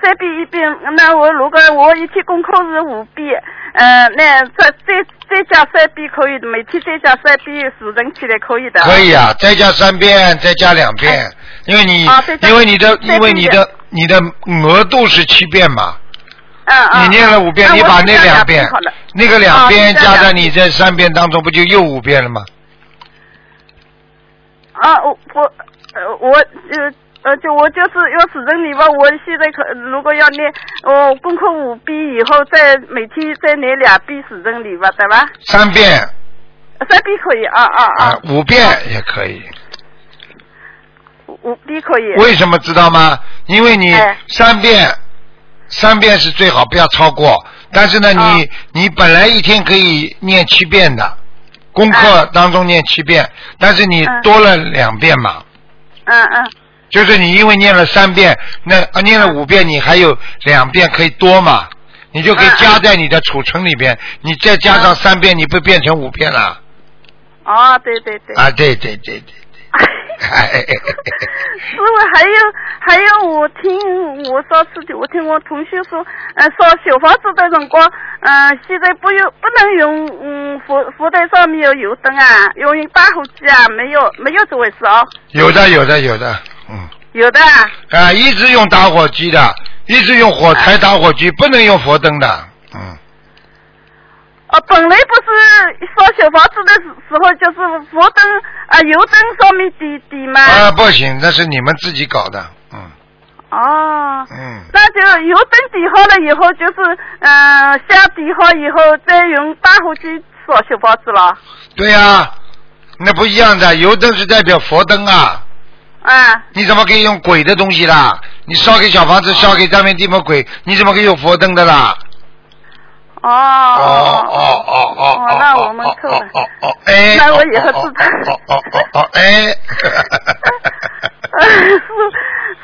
三遍一遍，那我如果我一天功课是五遍，呃，那再再再加三遍可以的，每天再加三遍，四成起来可以的。可以啊，再加三遍，再加两遍，因为你啊因为你的因为你的你的额度是七遍嘛，你念了五遍，你把那两两遍。那个两啊遍加在你这三遍当中，不就又五遍了吗？啊，我我呃我呃呃就我就是要四成礼吧，我现在可如果要念我功课五遍以后，再每天再念两遍四成礼吧，对吧？三遍三遍可以啊啊啊啊，，五遍也可以。五五遍可以。为什么知道吗？因为你哎三遍，三遍是最好，不要超过。但是呢，啊你你本来一天可以念七遍的，功课哎当中念七遍，但是你嗯多了两遍嘛，嗯嗯就是你因为念了三遍，那啊念了五遍，你还有两遍可以多嘛，你就可以加在你的储存里边，你再加上嗯三遍，你不变成五遍了？哦，对对对。啊，对对对对对。哎师傅，还有还有，我听我上次我听我同学说，呃，烧小房子的辰光，嗯、现在不用不能用嗯佛佛台上面有油灯啊，要用打火机啊，没有没有这回事哦，有的有的有的，嗯。有的啊，啊，一直用打火机的，一直用火柴打火机，不能用佛灯的。嗯，哦，本来不是烧小房子的时时候，就是佛灯啊油灯上面点点吗，啊，不行，那是你们自己搞的。嗯哦。嗯，那就油灯点好了以后，就是嗯、呃香点好以后，再用打火机烧小房子了。对呀、那不一样的，油灯是代表佛灯啊，啊，你怎么可以用鬼的东西啦？你烧给小房子，烧给上面地方鬼，你怎么可以用佛灯的啦？哦哦哦哦哦那我们错了哦哦，哎，那我以后知道哦哦哦哦哦，哎，师师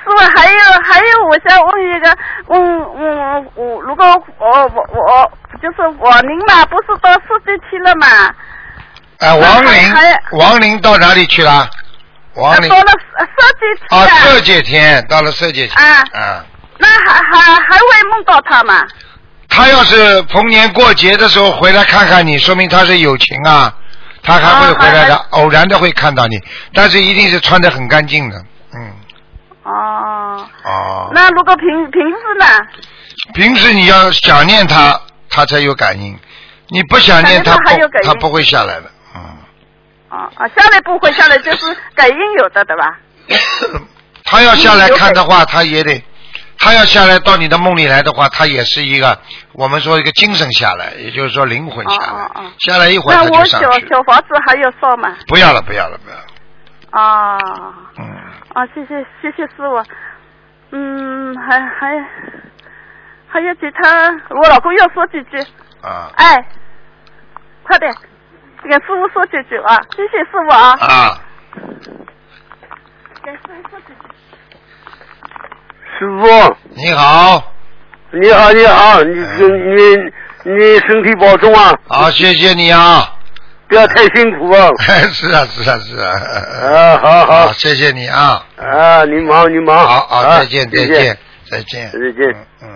傅，还有还有，我想问一个，问问我如果我我我就是我您嘛，不是到四季去了嘛？啊，王林，王林，到哪里去了？王林到了四季去啊，了。色界天，到了色界天，啊啊，那还还还会梦到他吗？他要是逢年过节的时候回来看看你，说明他是有情啊，他还会回来的，啊偶然的会看到你，但是一定是穿的很干净的，嗯，哦，哦，那如果平平时呢？平时你要想念他，他才有感应，你不想念他他不他不会下来的，嗯。哦啊，下来不会下来，就是感应有的，对吧？他要下来看的话，他也得，他要下来到你的梦里来的话，他也是一个我们说一个精神下来，也就是说灵魂下来，哦哦哦下来一会儿他那我小就上去。小房子还要烧吗？不要了，不要了，不要了。啊嗯，啊，谢谢谢谢师傅。嗯，还还还有其他，我老公要说几句。啊哎，快点，给师傅说几句啊！谢谢师傅啊。啊，给师傅说几句。师傅，你好，你好，你好，你哎你你身体保重啊，好，谢谢你啊。不要太辛苦啊。是啊，是啊，是啊。啊，好好谢谢你啊。啊，你忙你忙，好好，啊再见，再再见，再见。再见。嗯。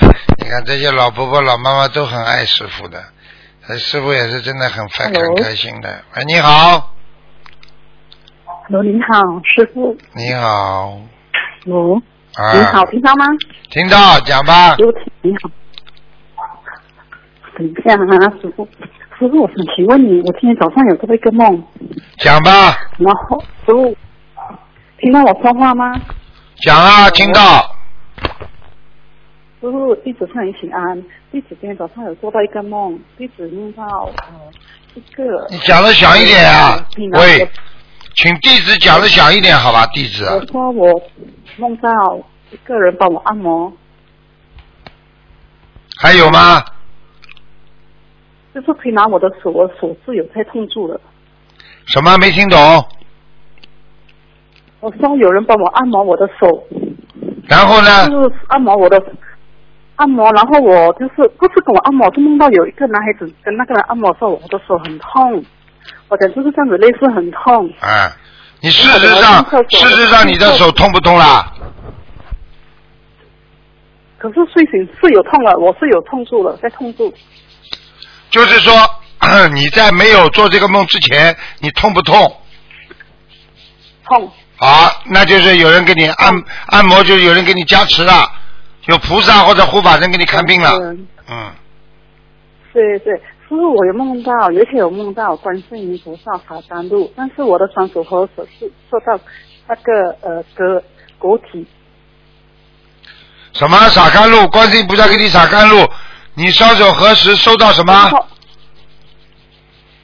嗯你看这些老婆婆、老妈妈都很爱师傅的，呃师傅也是真的很很开心的。喂，你好，Hello，您好，师傅。你好，Hello，啊，您好，听到吗？听到讲吧师，傅，你好。等一下啊，师傅，师傅，我想请问你，我今天早上有做过一个梦，讲吧，然后师傅听到我说话吗？讲啊，听到，师傅，弟子向你请安。弟子今天早上有做到一个梦，弟子梦到呃一个。你讲的响一点啊喂我，请地址讲的响一点，好吧，弟子啊我，说我梦到一个人帮我按摩，还有吗？就是可以拿我的手，我的手是有在痛住了。什么没听懂？我说有人帮我按摩我的手，然后呢？就是按摩我的按摩，然后我就是不是跟我按摩，是梦到有一个男孩子跟那个人按摩的时候，我的手很痛，我感觉就是这样子，类似很痛。哎，你事实上，事实上你的手痛不痛啦？可是睡醒是有痛了，我是有痛住了，在痛住。就是说，你在没有做这个梦之前，你痛不痛？痛，好，那就是有人给你按按摩，就有人给你加持了，有菩萨或者护法神给你看病了。嗯嗯，对对，师傅，我有梦到，有一天有梦到观世音菩萨爬山路，但是我的双手和手是受到那个呃割果体，什么洒甘露？观世音菩萨给你洒甘露，你双手合十收到什么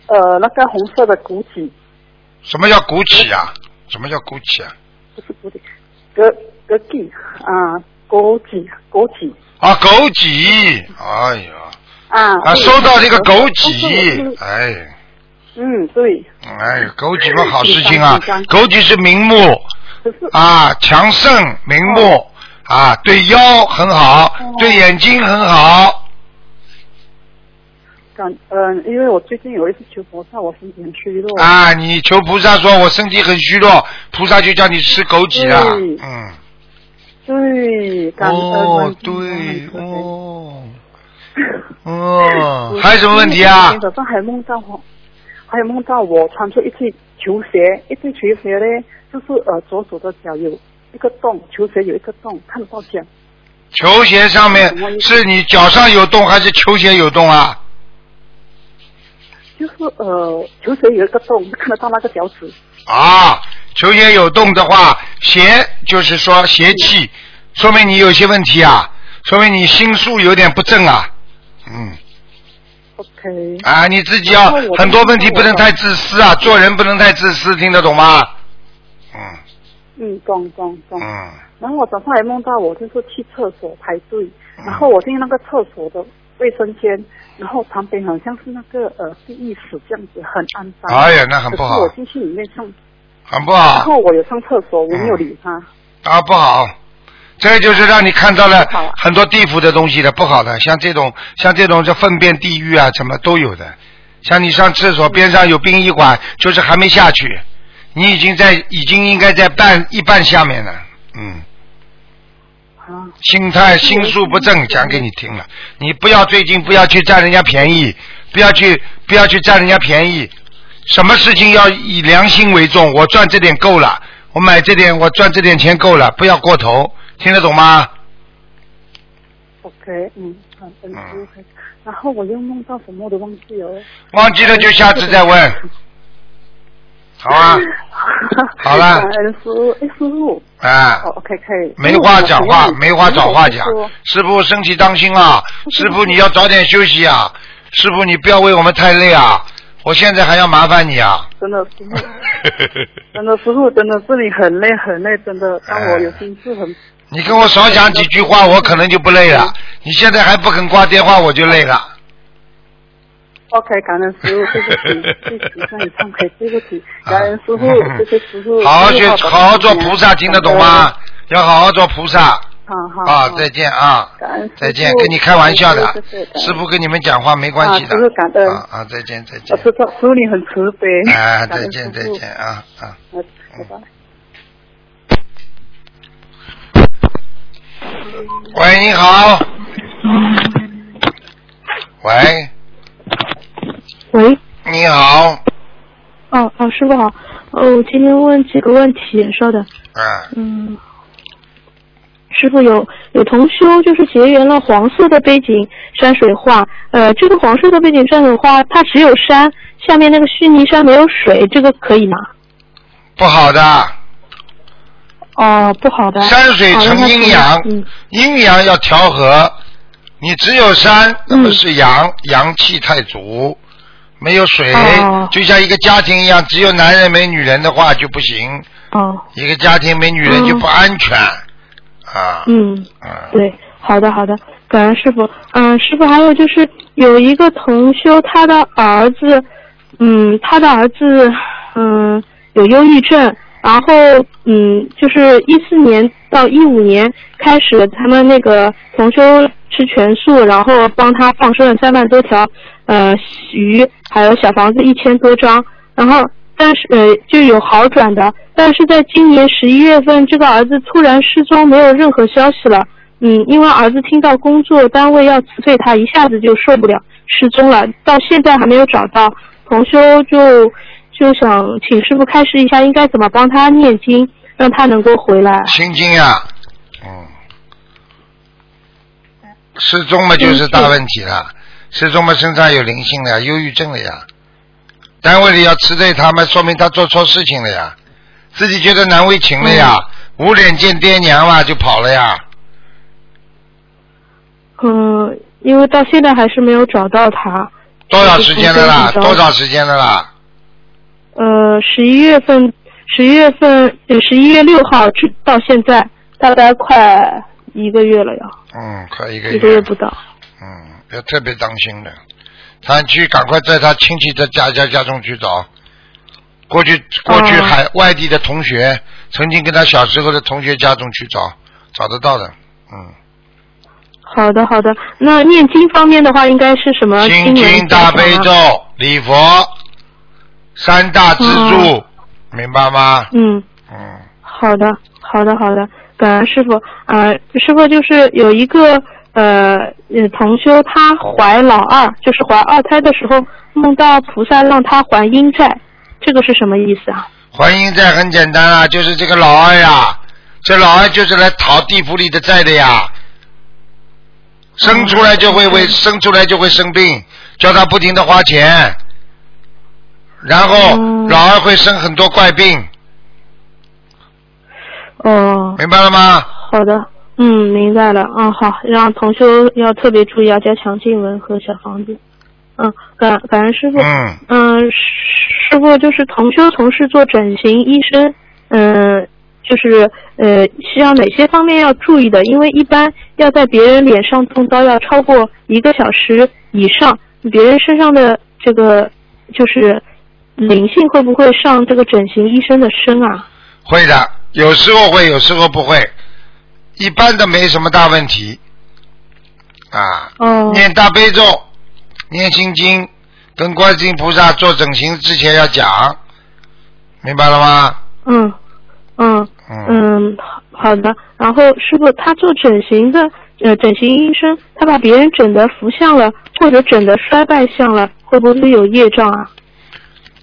呃那个红色的骨体，什么叫鼓起啊？什么叫鼓起啊？不是骨体，割割体啊，枸杞枸杞啊，枸杞，哎呀，啊啊，收到这个枸杞，哎，嗯对，哎，枸杞嘛好事情啊，枸杞是明目啊，强肾明目啊，对腰很好，哦。对眼睛很好。感嗯、因为我最近有一次求菩萨，我身体很虚弱，啊，你求菩萨说我身体很虚弱，菩萨就叫你吃枸杞了。对。嗯，对，感恩哦对，哦，哦，还有什么问题啊今天？早上还梦到我，还有梦到我穿出一对球鞋，一对球鞋呢，就是呃左手的脚有一个洞，球鞋有一个洞，看得到脚。球鞋上面是你脚上有洞还是球鞋有洞啊？就是呃，球鞋有一个洞，看得到那个脚趾。啊，球鞋有洞的话，邪就是说邪气，说明你有些问题啊，说明你心术有点不正啊。嗯，OK，啊，你自己要很多问题不能太自私啊，做人不能太自私，听得懂吗？嗯嗯，懂懂懂。嗯，然后我早上还梦到我就是去厕所排队，然后我进那个厕所的卫生间，然后旁边好像是那个呃地狱室这样子，很肮脏。哎呀那很不好可是我进去里面上，很不好然后我有上厕所，我没有理他。啊，不好。这个就是让你看到了很多地府的东西的，不好的，像这种像这种这粪便地狱啊，什么都有的。像你上厕所边上有殡仪馆，就是还没下去，你已经在已经应该在半一半下面了，嗯。啊，心态心术不正，讲给你听了。你不要最近不要去占人家便宜，不要去不要去占人家便宜。什么事情要以良心为重？我赚这点够了，我买这点，我赚这点钱够了，不要过头，听得懂吗？OK，嗯，好，等师傅开始。然后我又梦到什么我都忘记了。忘记了就下次再问。好啊，好了感恩师傅，哎，师傅，啊哦，，OK，可以。没话讲话，没话找话讲师傅。师傅身体当心啊，师傅你要早点休息啊，师傅你不要为我们太累啊，我现在还要麻烦你啊。真的师傅，真的师傅，真的是你很累很累，真的让我有心事很。你跟我少讲几句话，我可能就不累了。你现在还不肯挂电话，我就累了。OK，感恩师傅，对不起，对不起，向你忏悔，对不起，感恩师傅，谢谢师傅。好好学，好好做菩萨，听得懂吗？？要好好做菩萨好好。啊！再见啊！感恩再见，跟你开玩笑的师傅，跟你们讲话没关系的。啊师傅感恩啊啊！再见再见。师傅师傅你很慈悲。哎，再见再见啊啊！好拜拜。喂，你好。喂，喂，你好。哦哦，师傅好，哦，我今天问几个问题，稍等，啊，嗯，师傅有有同修就是结缘了黄色的背景山水画，呃，这个黄色的背景山水画它只有山，下面那个须弥山没有水，这个可以吗？不好的，哦，不好的。山水成阴阳嗯，阴阳要调和。你只有山，那么嗯是阳，阳气太足，没有水哦，就像一个家庭一样，只有男人没女人的话就不行。哦，一个家庭没女人就不安全啊。嗯，嗯。对，好的好的，感恩师傅。嗯，师傅还有就是有一个同修，他的儿子，嗯，他的儿子，嗯，有忧郁症，然后嗯，就是一四年到一五年开始，他们那个同修吃全素，然后帮他放生了三万多条呃鱼，还有小房子一千多张，然后但是呃就有好转的，但是在今年十一月份，这个儿子突然失踪，没有任何消息了。嗯，因为儿子听到工作单位要辞退他，一下子就受不了，失踪了，到现在还没有找到。同修就就想请师傅开示一下，应该怎么帮他念经，让他能够回来。心经呀，嗯，失踪嘛就是大问题了，失踪嘛身上有灵性了呀，忧郁症了呀，单位里要辞退他们，说明他做错事情了呀，自己觉得难为情了呀，无脸见爹娘嘛就跑了呀，嗯，因为到现在还是没有找到他。多少时间了啦？多少时间了啦？呃，十一月份，十一月份，呃，十一月六号至到现在，大概快一个月了呀，嗯，快一个月一个月不到。嗯，要特别当心的。他去赶快在他亲戚的家家家中去找。过去过去哦海、外地的同学，曾经跟他小时候的同学家中去找，找得到的。嗯，好的，好的。那念经方面的话，应该是什么心经经大悲咒啊、礼佛三大支柱，明白吗？嗯，嗯，好的，好的，好的。感恩师傅，呃，师傅就是有一个呃呃同修，他怀老二，就是怀二胎的时候，梦到菩萨让他还阴债，这个是什么意思啊？还阴债很简单啊，就是这个老二呀，这老二就是来讨地府里的债的呀。生出来就会为生出来就会生病，叫他不停的花钱，然后嗯老二会生很多怪病，哦，明白了吗？好的，嗯，明白了。啊，好，让同修要特别注意，要加强经文和小房子。嗯，感感恩师傅。嗯，嗯，师傅就是同修从事做整形医生，嗯，就是呃，需要哪些方面要注意的？因为一般要在别人脸上动刀要超过一个小时以上，别人身上的这个就是灵性会不会上这个整形医生的身啊？会的，有时候会，有时候不会，一般的没什么大问题。啊，哦，念大悲咒，念心经，跟观世音菩萨做整形之前要讲，明白了吗？嗯嗯嗯，嗯，好好的。然后师傅他做整形的呃整形医生，他把别人整的福相了，或者整的衰败相了，会不会有业障啊？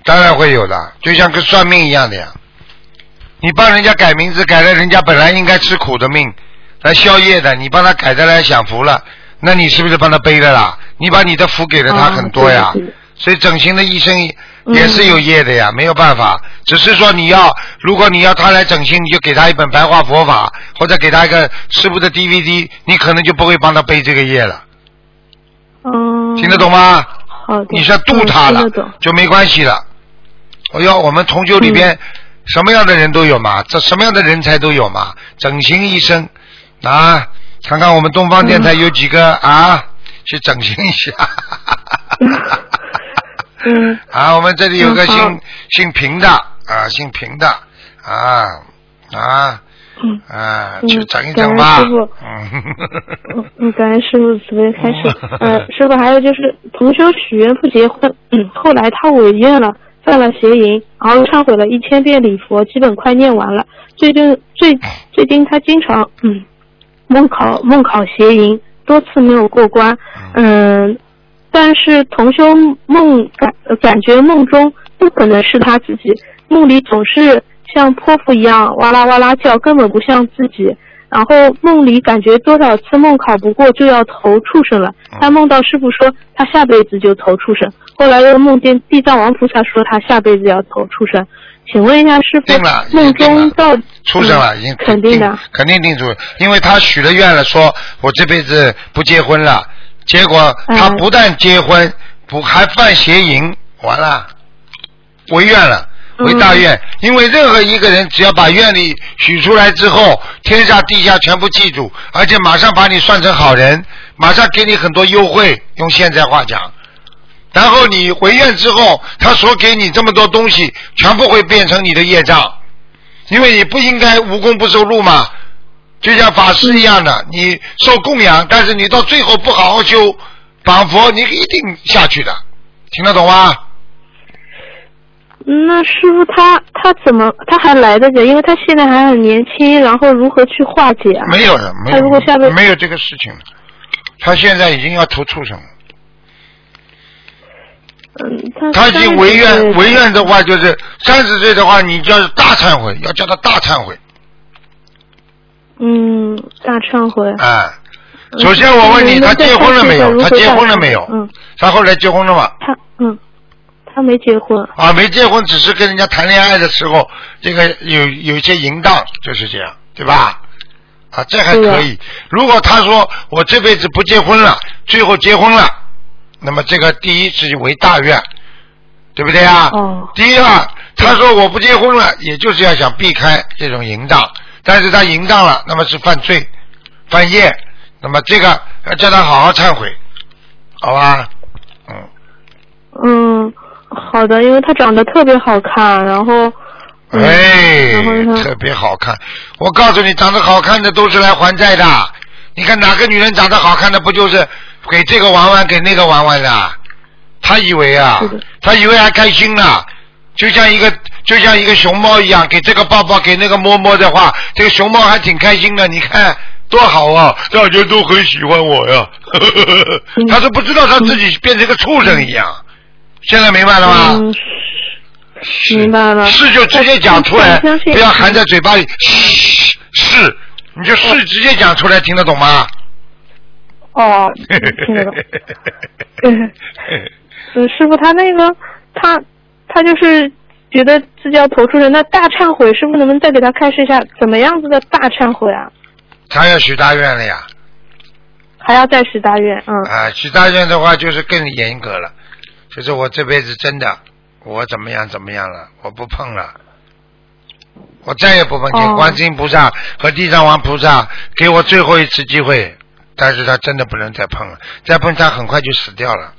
当然会有的，就像跟算命一样的呀。你帮人家改名字，改了人家本来应该吃苦的命，来消业的，你帮他改的来享福了，那你是不是帮他背了啦？你把你的福给了他啊很多呀。所以整形的医生嗯也是有业的呀，没有办法。只是说你要，如果你要他来整形，你就给他一本白话佛法，或者给他一个师傅的 DVD，你可能就不会帮他背这个业了。嗯，听得懂吗？好的。你是要度他了。就没关系了。我要我们同修里边、嗯什么样的人都有嘛，这什么样的人才都有嘛。整形医生啊，看看我们东方电台有几个、啊，去整形一下。嗯 啊，我们这里有个嗯姓姓平的啊，姓平的啊啊嗯啊，嗯去整一整吧。师傅嗯，感恩师傅慈悲开始。嗯，师傅还有就是同修许愿不结婚，嗯，后来他违约了，犯了邪淫，然后忏悔了一千遍礼佛，基本快念完了。最近最最近他经常嗯梦考梦考邪淫，多次没有过关。嗯，但是同修梦感呃感觉梦中不可能是他自己，梦里总是像泼妇一样哇啦哇啦叫，根本不像自己。然后梦里感觉多少次梦考不过就要投畜生了。他梦到师傅说他下辈子就投畜生，后来又梦见地藏王菩萨说他下辈子要投畜生。请问一下师傅梦中到畜生了，嗯已经肯定的，肯定定住，因为他许了愿了，说我这辈子不结婚了，结果他嗯不但结婚，不还犯邪淫，完了，违愿了。为大嗯。愿，因为任何一个人只要把愿力许出来之后，天下地下全部记住，而且马上把你算成好人，马上给你很多优惠，用现在话讲。然后你回愿之后，他所给你这么多东西，全部会变成你的业障，因为你不应该无功不受禄嘛，就像法师一样的，你受供养，但是你到最后不好好修绑佛，你一定下去的，听得懂吗？那师傅他他怎么他还来得及？因为他现在还很年轻，然后如何去化解啊？没有了，没他如果下辈有，没有这个事情了。他现在已经要投畜生了，嗯，他他已经违30愿，岁违愿的话就是三十岁的话，你就要大忏悔，要叫他大忏悔，嗯，大忏悔。哎。首先我问你，嗯他结婚了没有？他结婚了没有？嗯，他后来结婚了吗？他嗯，他没结婚。啊，没结婚，只是跟人家谈恋爱的时候，这个有有一些淫荡，就是这样，对吧？啊，这还可以。如果他说我这辈子不结婚了，最后结婚了，那么这个第一是为大愿，对不对啊？哦。第二，他说我不结婚了，也就是要想避开这种淫荡，但是他淫荡了，那么是犯罪、犯业，那么这个要叫他好好忏悔，好吧？嗯。嗯，好的，因为他长得特别好看，然后。嗯、哎特别好看。我告诉你，长得好看的都是来还债的。你看哪个女人长得好看的，不就是给这个玩玩，给那个玩玩的？他以为啊他以为还开心呢，就像一个就像一个熊猫一样，给这个抱抱，给那个摸摸的话，这个熊猫还挺开心的。你看多好啊，大家都很喜欢我呀。嗯 他都不知道他自己变成个畜生一样。现在明白了吗？嗯，明白了。是就直接讲出来，不要含在嘴巴里。是是，你就是直接讲出来，听得懂吗？哦，听得懂。嗯，嗯师傅，他那个他他就是觉得自己要投出人，那大忏悔，师傅能不能再给他开示一下，怎么样子的大忏悔啊？他要许大愿了呀！还要再许大愿，嗯。啊，许大愿的话就是更严格了。就是我这辈子真的我怎么样怎么样了，我不碰了。我再也不碰见哦观世音菩萨和地藏王菩萨给我最后一次机会，但是他真的不能再碰了，再碰他很快就死掉了。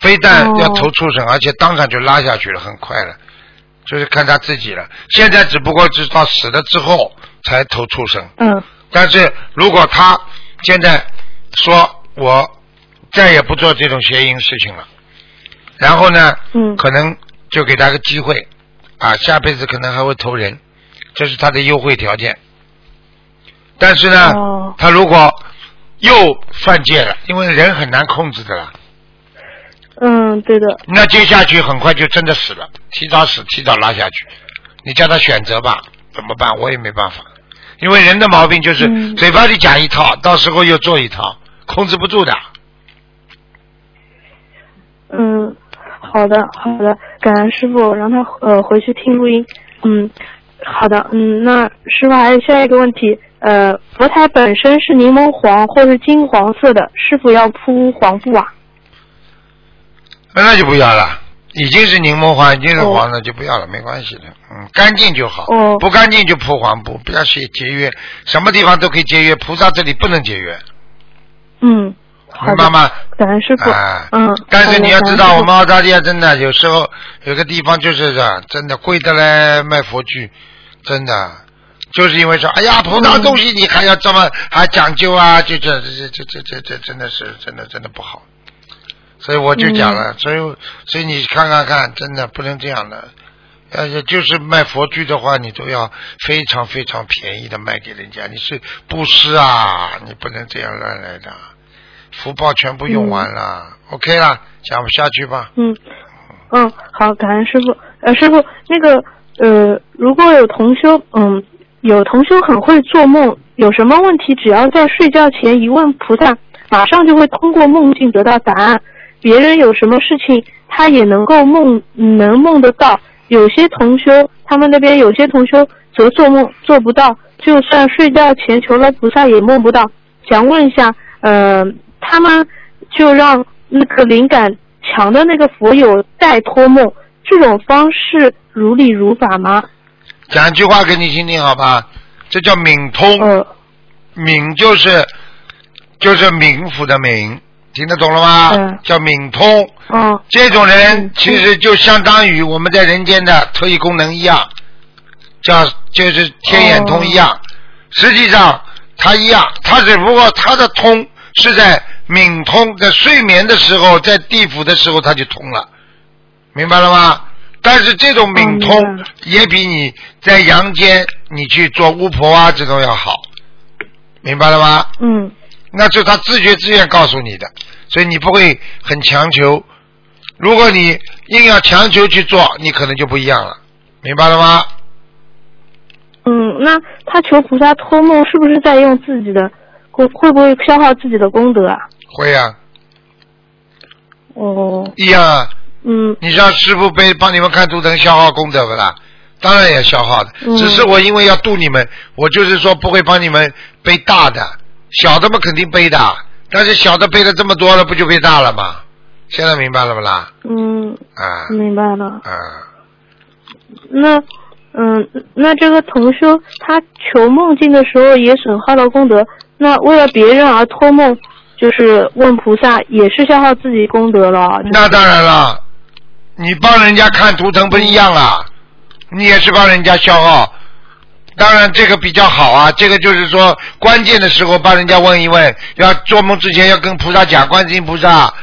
非但哦要投畜生，而且当场就拉下去了，很快了，就是看他自己了。现在只不过是到死了之后才投畜生，嗯但是如果他现在说我再也不做这种邪淫事情了，然后呢，嗯可能就给他个机会，啊，下辈子可能还会投人，这是他的优惠条件。但是呢，哦他如果又犯戒了，因为人很难控制的啦，嗯，对的，那接下去很快就真的死了，提早死，提早拉下去。你叫他选择吧，怎么办？我也没办法，因为人的毛病就是嗯嘴巴里讲一套，到时候又做一套，控制不住的。嗯，好的好的，感恩师傅，让他呃回去听录音。嗯，好的，嗯，那师傅还有下一个问题，呃，佛台本身是柠檬黄或是金黄色的，是否要铺黄布啊？那就不要了，已经是柠檬黄，已经是黄的，就不要了，没关系的。嗯，干净就好，哦不干净就铺黄布，不要去节约，什么地方都可以节约，菩萨这里不能节约，嗯，明白吗？感恩师傅。啊，嗯，但是你要知道，我们澳大利亚真的有时候有个地方就是这样，真的贵的嘞，卖佛具，真的就是因为说，哎呀，菩萨东西你还要这么还讲究啊，就这这这这这这真的是真的真的不好。所以我就讲了，所以所以你看看看，真的不能这样的。呃，就是卖佛具的话，你都要非常非常便宜的卖给人家，你是布施啊，你不能这样乱来的，福报全部用完了。OK 了，讲不下去吧？嗯，嗯，好，感恩师傅。呃，师傅，那个呃，如果有同修，嗯，有同修很会做梦，有什么问题，只要在睡觉前一问菩萨，马上就会通过梦境得到答案。别人有什么事情，他也能够梦，能梦得到。有些同修，他们那边有些同修则做梦做不到，就算睡觉前求了菩萨也梦不到。想问一下，呃，他们就让那个灵感强的那个佛友代托梦，这种方式如理如法吗？讲一句话给你听听好吧？这叫敏通，呃，敏就是就是冥府的冥，听得懂了吗？嗯叫敏通。嗯，这种人嗯其实就相当于我们在人间的特异功能一样，叫就是天眼通一样。实际上他一样，他只不过他的通是在冥通在睡眠的时候，在地府的时候他就通了，明白了吗？但是这种冥哦明通也比你在阳间你去做巫婆啊这种要好，明白了吗？嗯那是他自觉自愿告诉你的，所以你不会很强求。如果你硬要强求去做，你可能就不一样了，明白了吗？嗯，那他求菩萨托梦是不是在用自己的会会不会消耗自己的功德啊？会啊，哦，一样啊。嗯你让师傅背帮你们看图腾消耗功德不啦？当然也消耗的，嗯只是我因为要渡你们，我就是说不会帮你们背大的，小的嘛肯定背的，但是小的背了这么多了，不就背大了吗？现在明白了不啦？嗯，啊明白了。啊，那嗯，那这个同修他求梦境的时候也损耗了功德，那为了别人而托梦，就是问菩萨，也是消耗自己功德了。那当然了，你帮人家看图腾不一样啊，你也是帮人家消耗。当然这个比较好啊，这个就是说关键的时候帮人家问一问，要做梦之前要跟菩萨讲，观世音菩萨，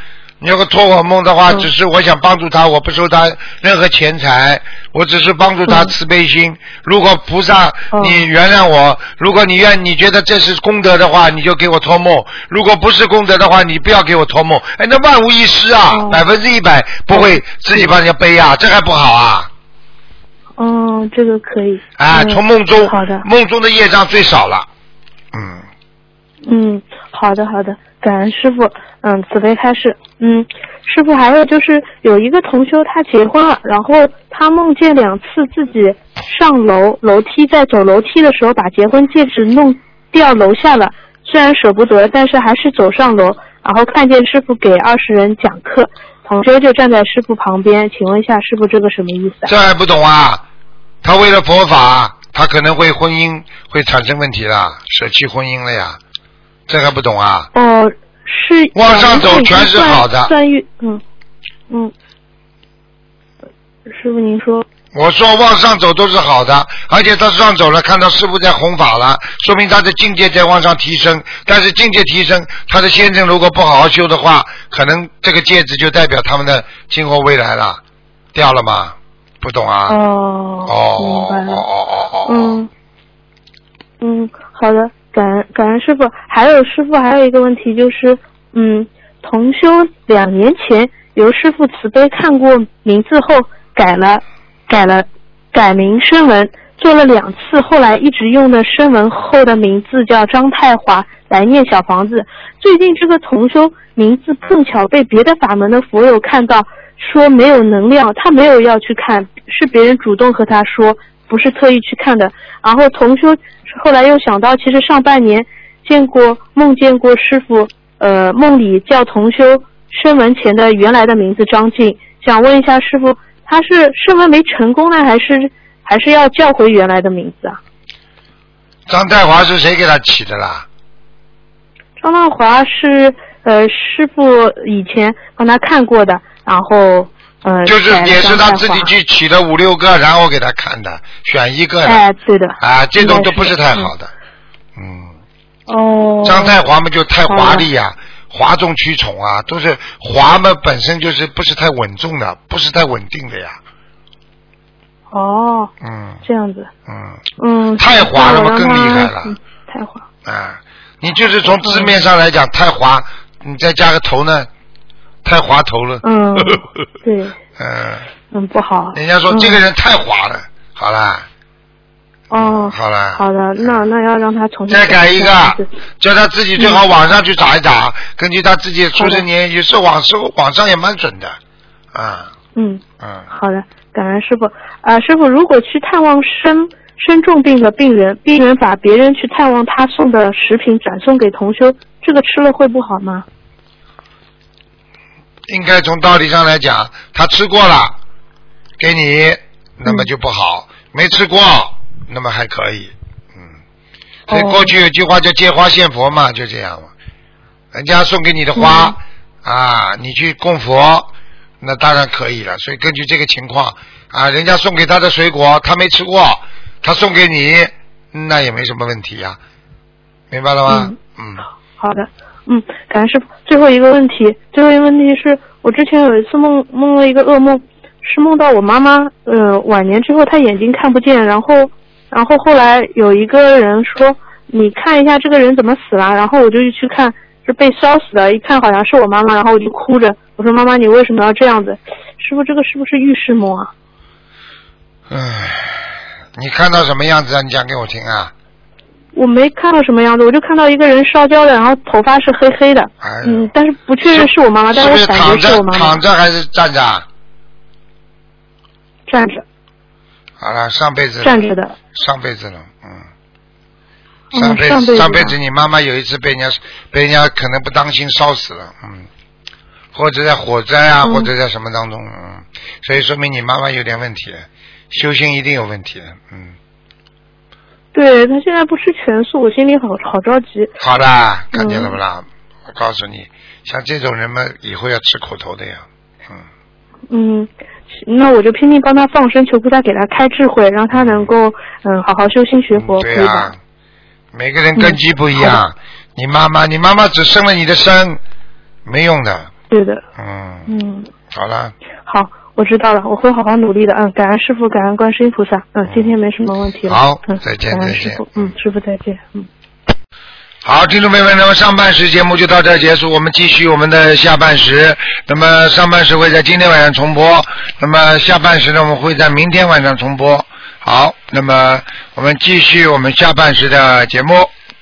你如果托我梦的话，嗯只是我想帮助他，我不收他任何钱财，我只是帮助他嗯慈悲心。如果菩萨哦你原谅我，如果你愿你觉得这是功德的话，你就给我托梦；如果不是功德的话，你不要给我托梦。哎，那万无一失啊，哦百分之一百不会自己帮人家背啊，这还不好啊？哦，这个可以。啊，嗯从梦中好的，梦中的业障最少了。嗯，嗯，好的好的，感恩师傅。嗯，慈悲开示。嗯，师傅还有就是有一个同修他结婚了，然后他梦见两次自己上楼楼梯，在走楼梯的时候把结婚戒指弄掉楼下了，虽然舍不得，但是还是走上楼，然后看见师傅给二十人讲课。同修就站在师傅旁边，请问一下师傅这个什么意思啊？这还不懂啊？他为了佛法，他可能会婚姻会产生问题了，舍弃婚姻了呀，这还不懂啊？哦，是往上走全是好的算算运，嗯嗯，师傅您说，我说往上走都是好的，而且他上走了，看到师傅在弘法了，说明他的境界在往上提升。但是境界提升，他的先生如果不好好修的话，可能这个戒指就代表他们的今后未来了，掉了吗？不懂啊？哦，哦哦哦哦哦，嗯嗯，好的，感恩感恩师傅。还有师傅还有一个问题就是，嗯，同修两年前由师傅慈悲看过名字后改了改了改名声文，做了两次，后来一直用的声文后的名字叫张太华来念小房子。最近这个同修名字碰巧被别的法门的佛友看到，说没有能量，他没有要去看，是别人主动和他说，不是特意去看的。然后同修后来又想到，其实上半年见过梦见过师傅，呃，梦里叫同修声闻前的原来的名字张静，想问一下师傅，他是声闻没成功呢，还是还是要叫回原来的名字啊？张太华是谁给他起的啦？张大华是呃师傅以前帮他看过的，然后呃就是也是他自己去取了五六个，然后给他看的，选一个的。哎，对的。啊，这种都不是太好的。嗯。哦。张太华嘛就太华丽呀、哗众取宠啊，都是华嘛本身就是不是太稳重的，不是太稳定的呀。哦，嗯这样子，嗯嗯。太华了嘛更厉害了嗯太华。啊，你就是从字面上来讲太华，你再加个头呢，太滑头了。嗯 对，嗯，嗯，不好。人家说嗯这个人太滑了，好啦，哦，好了，好的，那那要让他重新再改一个，叫他自己最好网上去找一找，根据他自己出生年，有时候网上网上也蛮准的，啊，嗯，嗯，好的，感恩师傅。啊、师傅，如果去探望生生重病的病人，病人把别人去探望他送的食品转送给同修，这个吃了会不好吗？应该从道理上来讲，他吃过了，给你，那么就不好；没吃过，那么还可以。嗯，所以哦过去有句话叫“借花献佛”嘛，就这样嘛。人家送给你的花、啊，你去供佛，那当然可以了。所以根据这个情况啊，人家送给他的水果他没吃过，他送给你，那也没什么问题呀、明白了吗？嗯。好的，嗯，感恩师傅。最后一个问题，最后一个问题是我之前有一次梦梦了一个噩梦，是梦到我妈妈，呃，晚年之后她眼睛看不见，然后，然后后来有一个人说，你看一下这个人怎么死了，然后我就去看，是被烧死的，一看好像是我妈妈，然后我就哭着，我说妈妈你为什么要这样子？师傅这个是不是预示梦啊？唉，你看到什么样子啊？你讲给我听啊！我没看到什么样子，我就看到一个人烧焦的，然后头发是黑黑的，哎嗯，但是不确认是我妈妈，但是我感是躺着觉是我妈妈。躺着还是站着啊？站着。好了，上辈子站着的，上辈子了，嗯，嗯上辈上辈子上辈子你妈妈有一次被人家被人家可能不当心烧死了，嗯，或者在火灾啊，嗯。或者在什么当中，嗯，所以说明你妈妈有点问题，修行一定有问题，嗯，对他现在不吃全素，我心里好好着急。好啦，看见了不嗯啦？我告诉你，像这种人们以后要吃苦头的呀，嗯，嗯，那我就拼命帮他放生，求菩萨给他开智慧，让他能够嗯好好修心学佛，对呀、吧？每个人根基不一样，你妈妈，你妈妈只生了你的身，没用的，对的，嗯，嗯，好啦，好，我知道了，我会好好努力的。嗯，感恩师傅，感恩观世音菩萨。嗯，今天没什么问题了。好嗯，再见再见嗯，师傅再见，嗯。好，听众朋友们，那么上半时节目就到这儿结束，我们继续我们的下半时。那么上半时会在今天晚上重播，那么下半时呢，我们会在明天晚上重播。好，那么我们继续我们下半时的节目。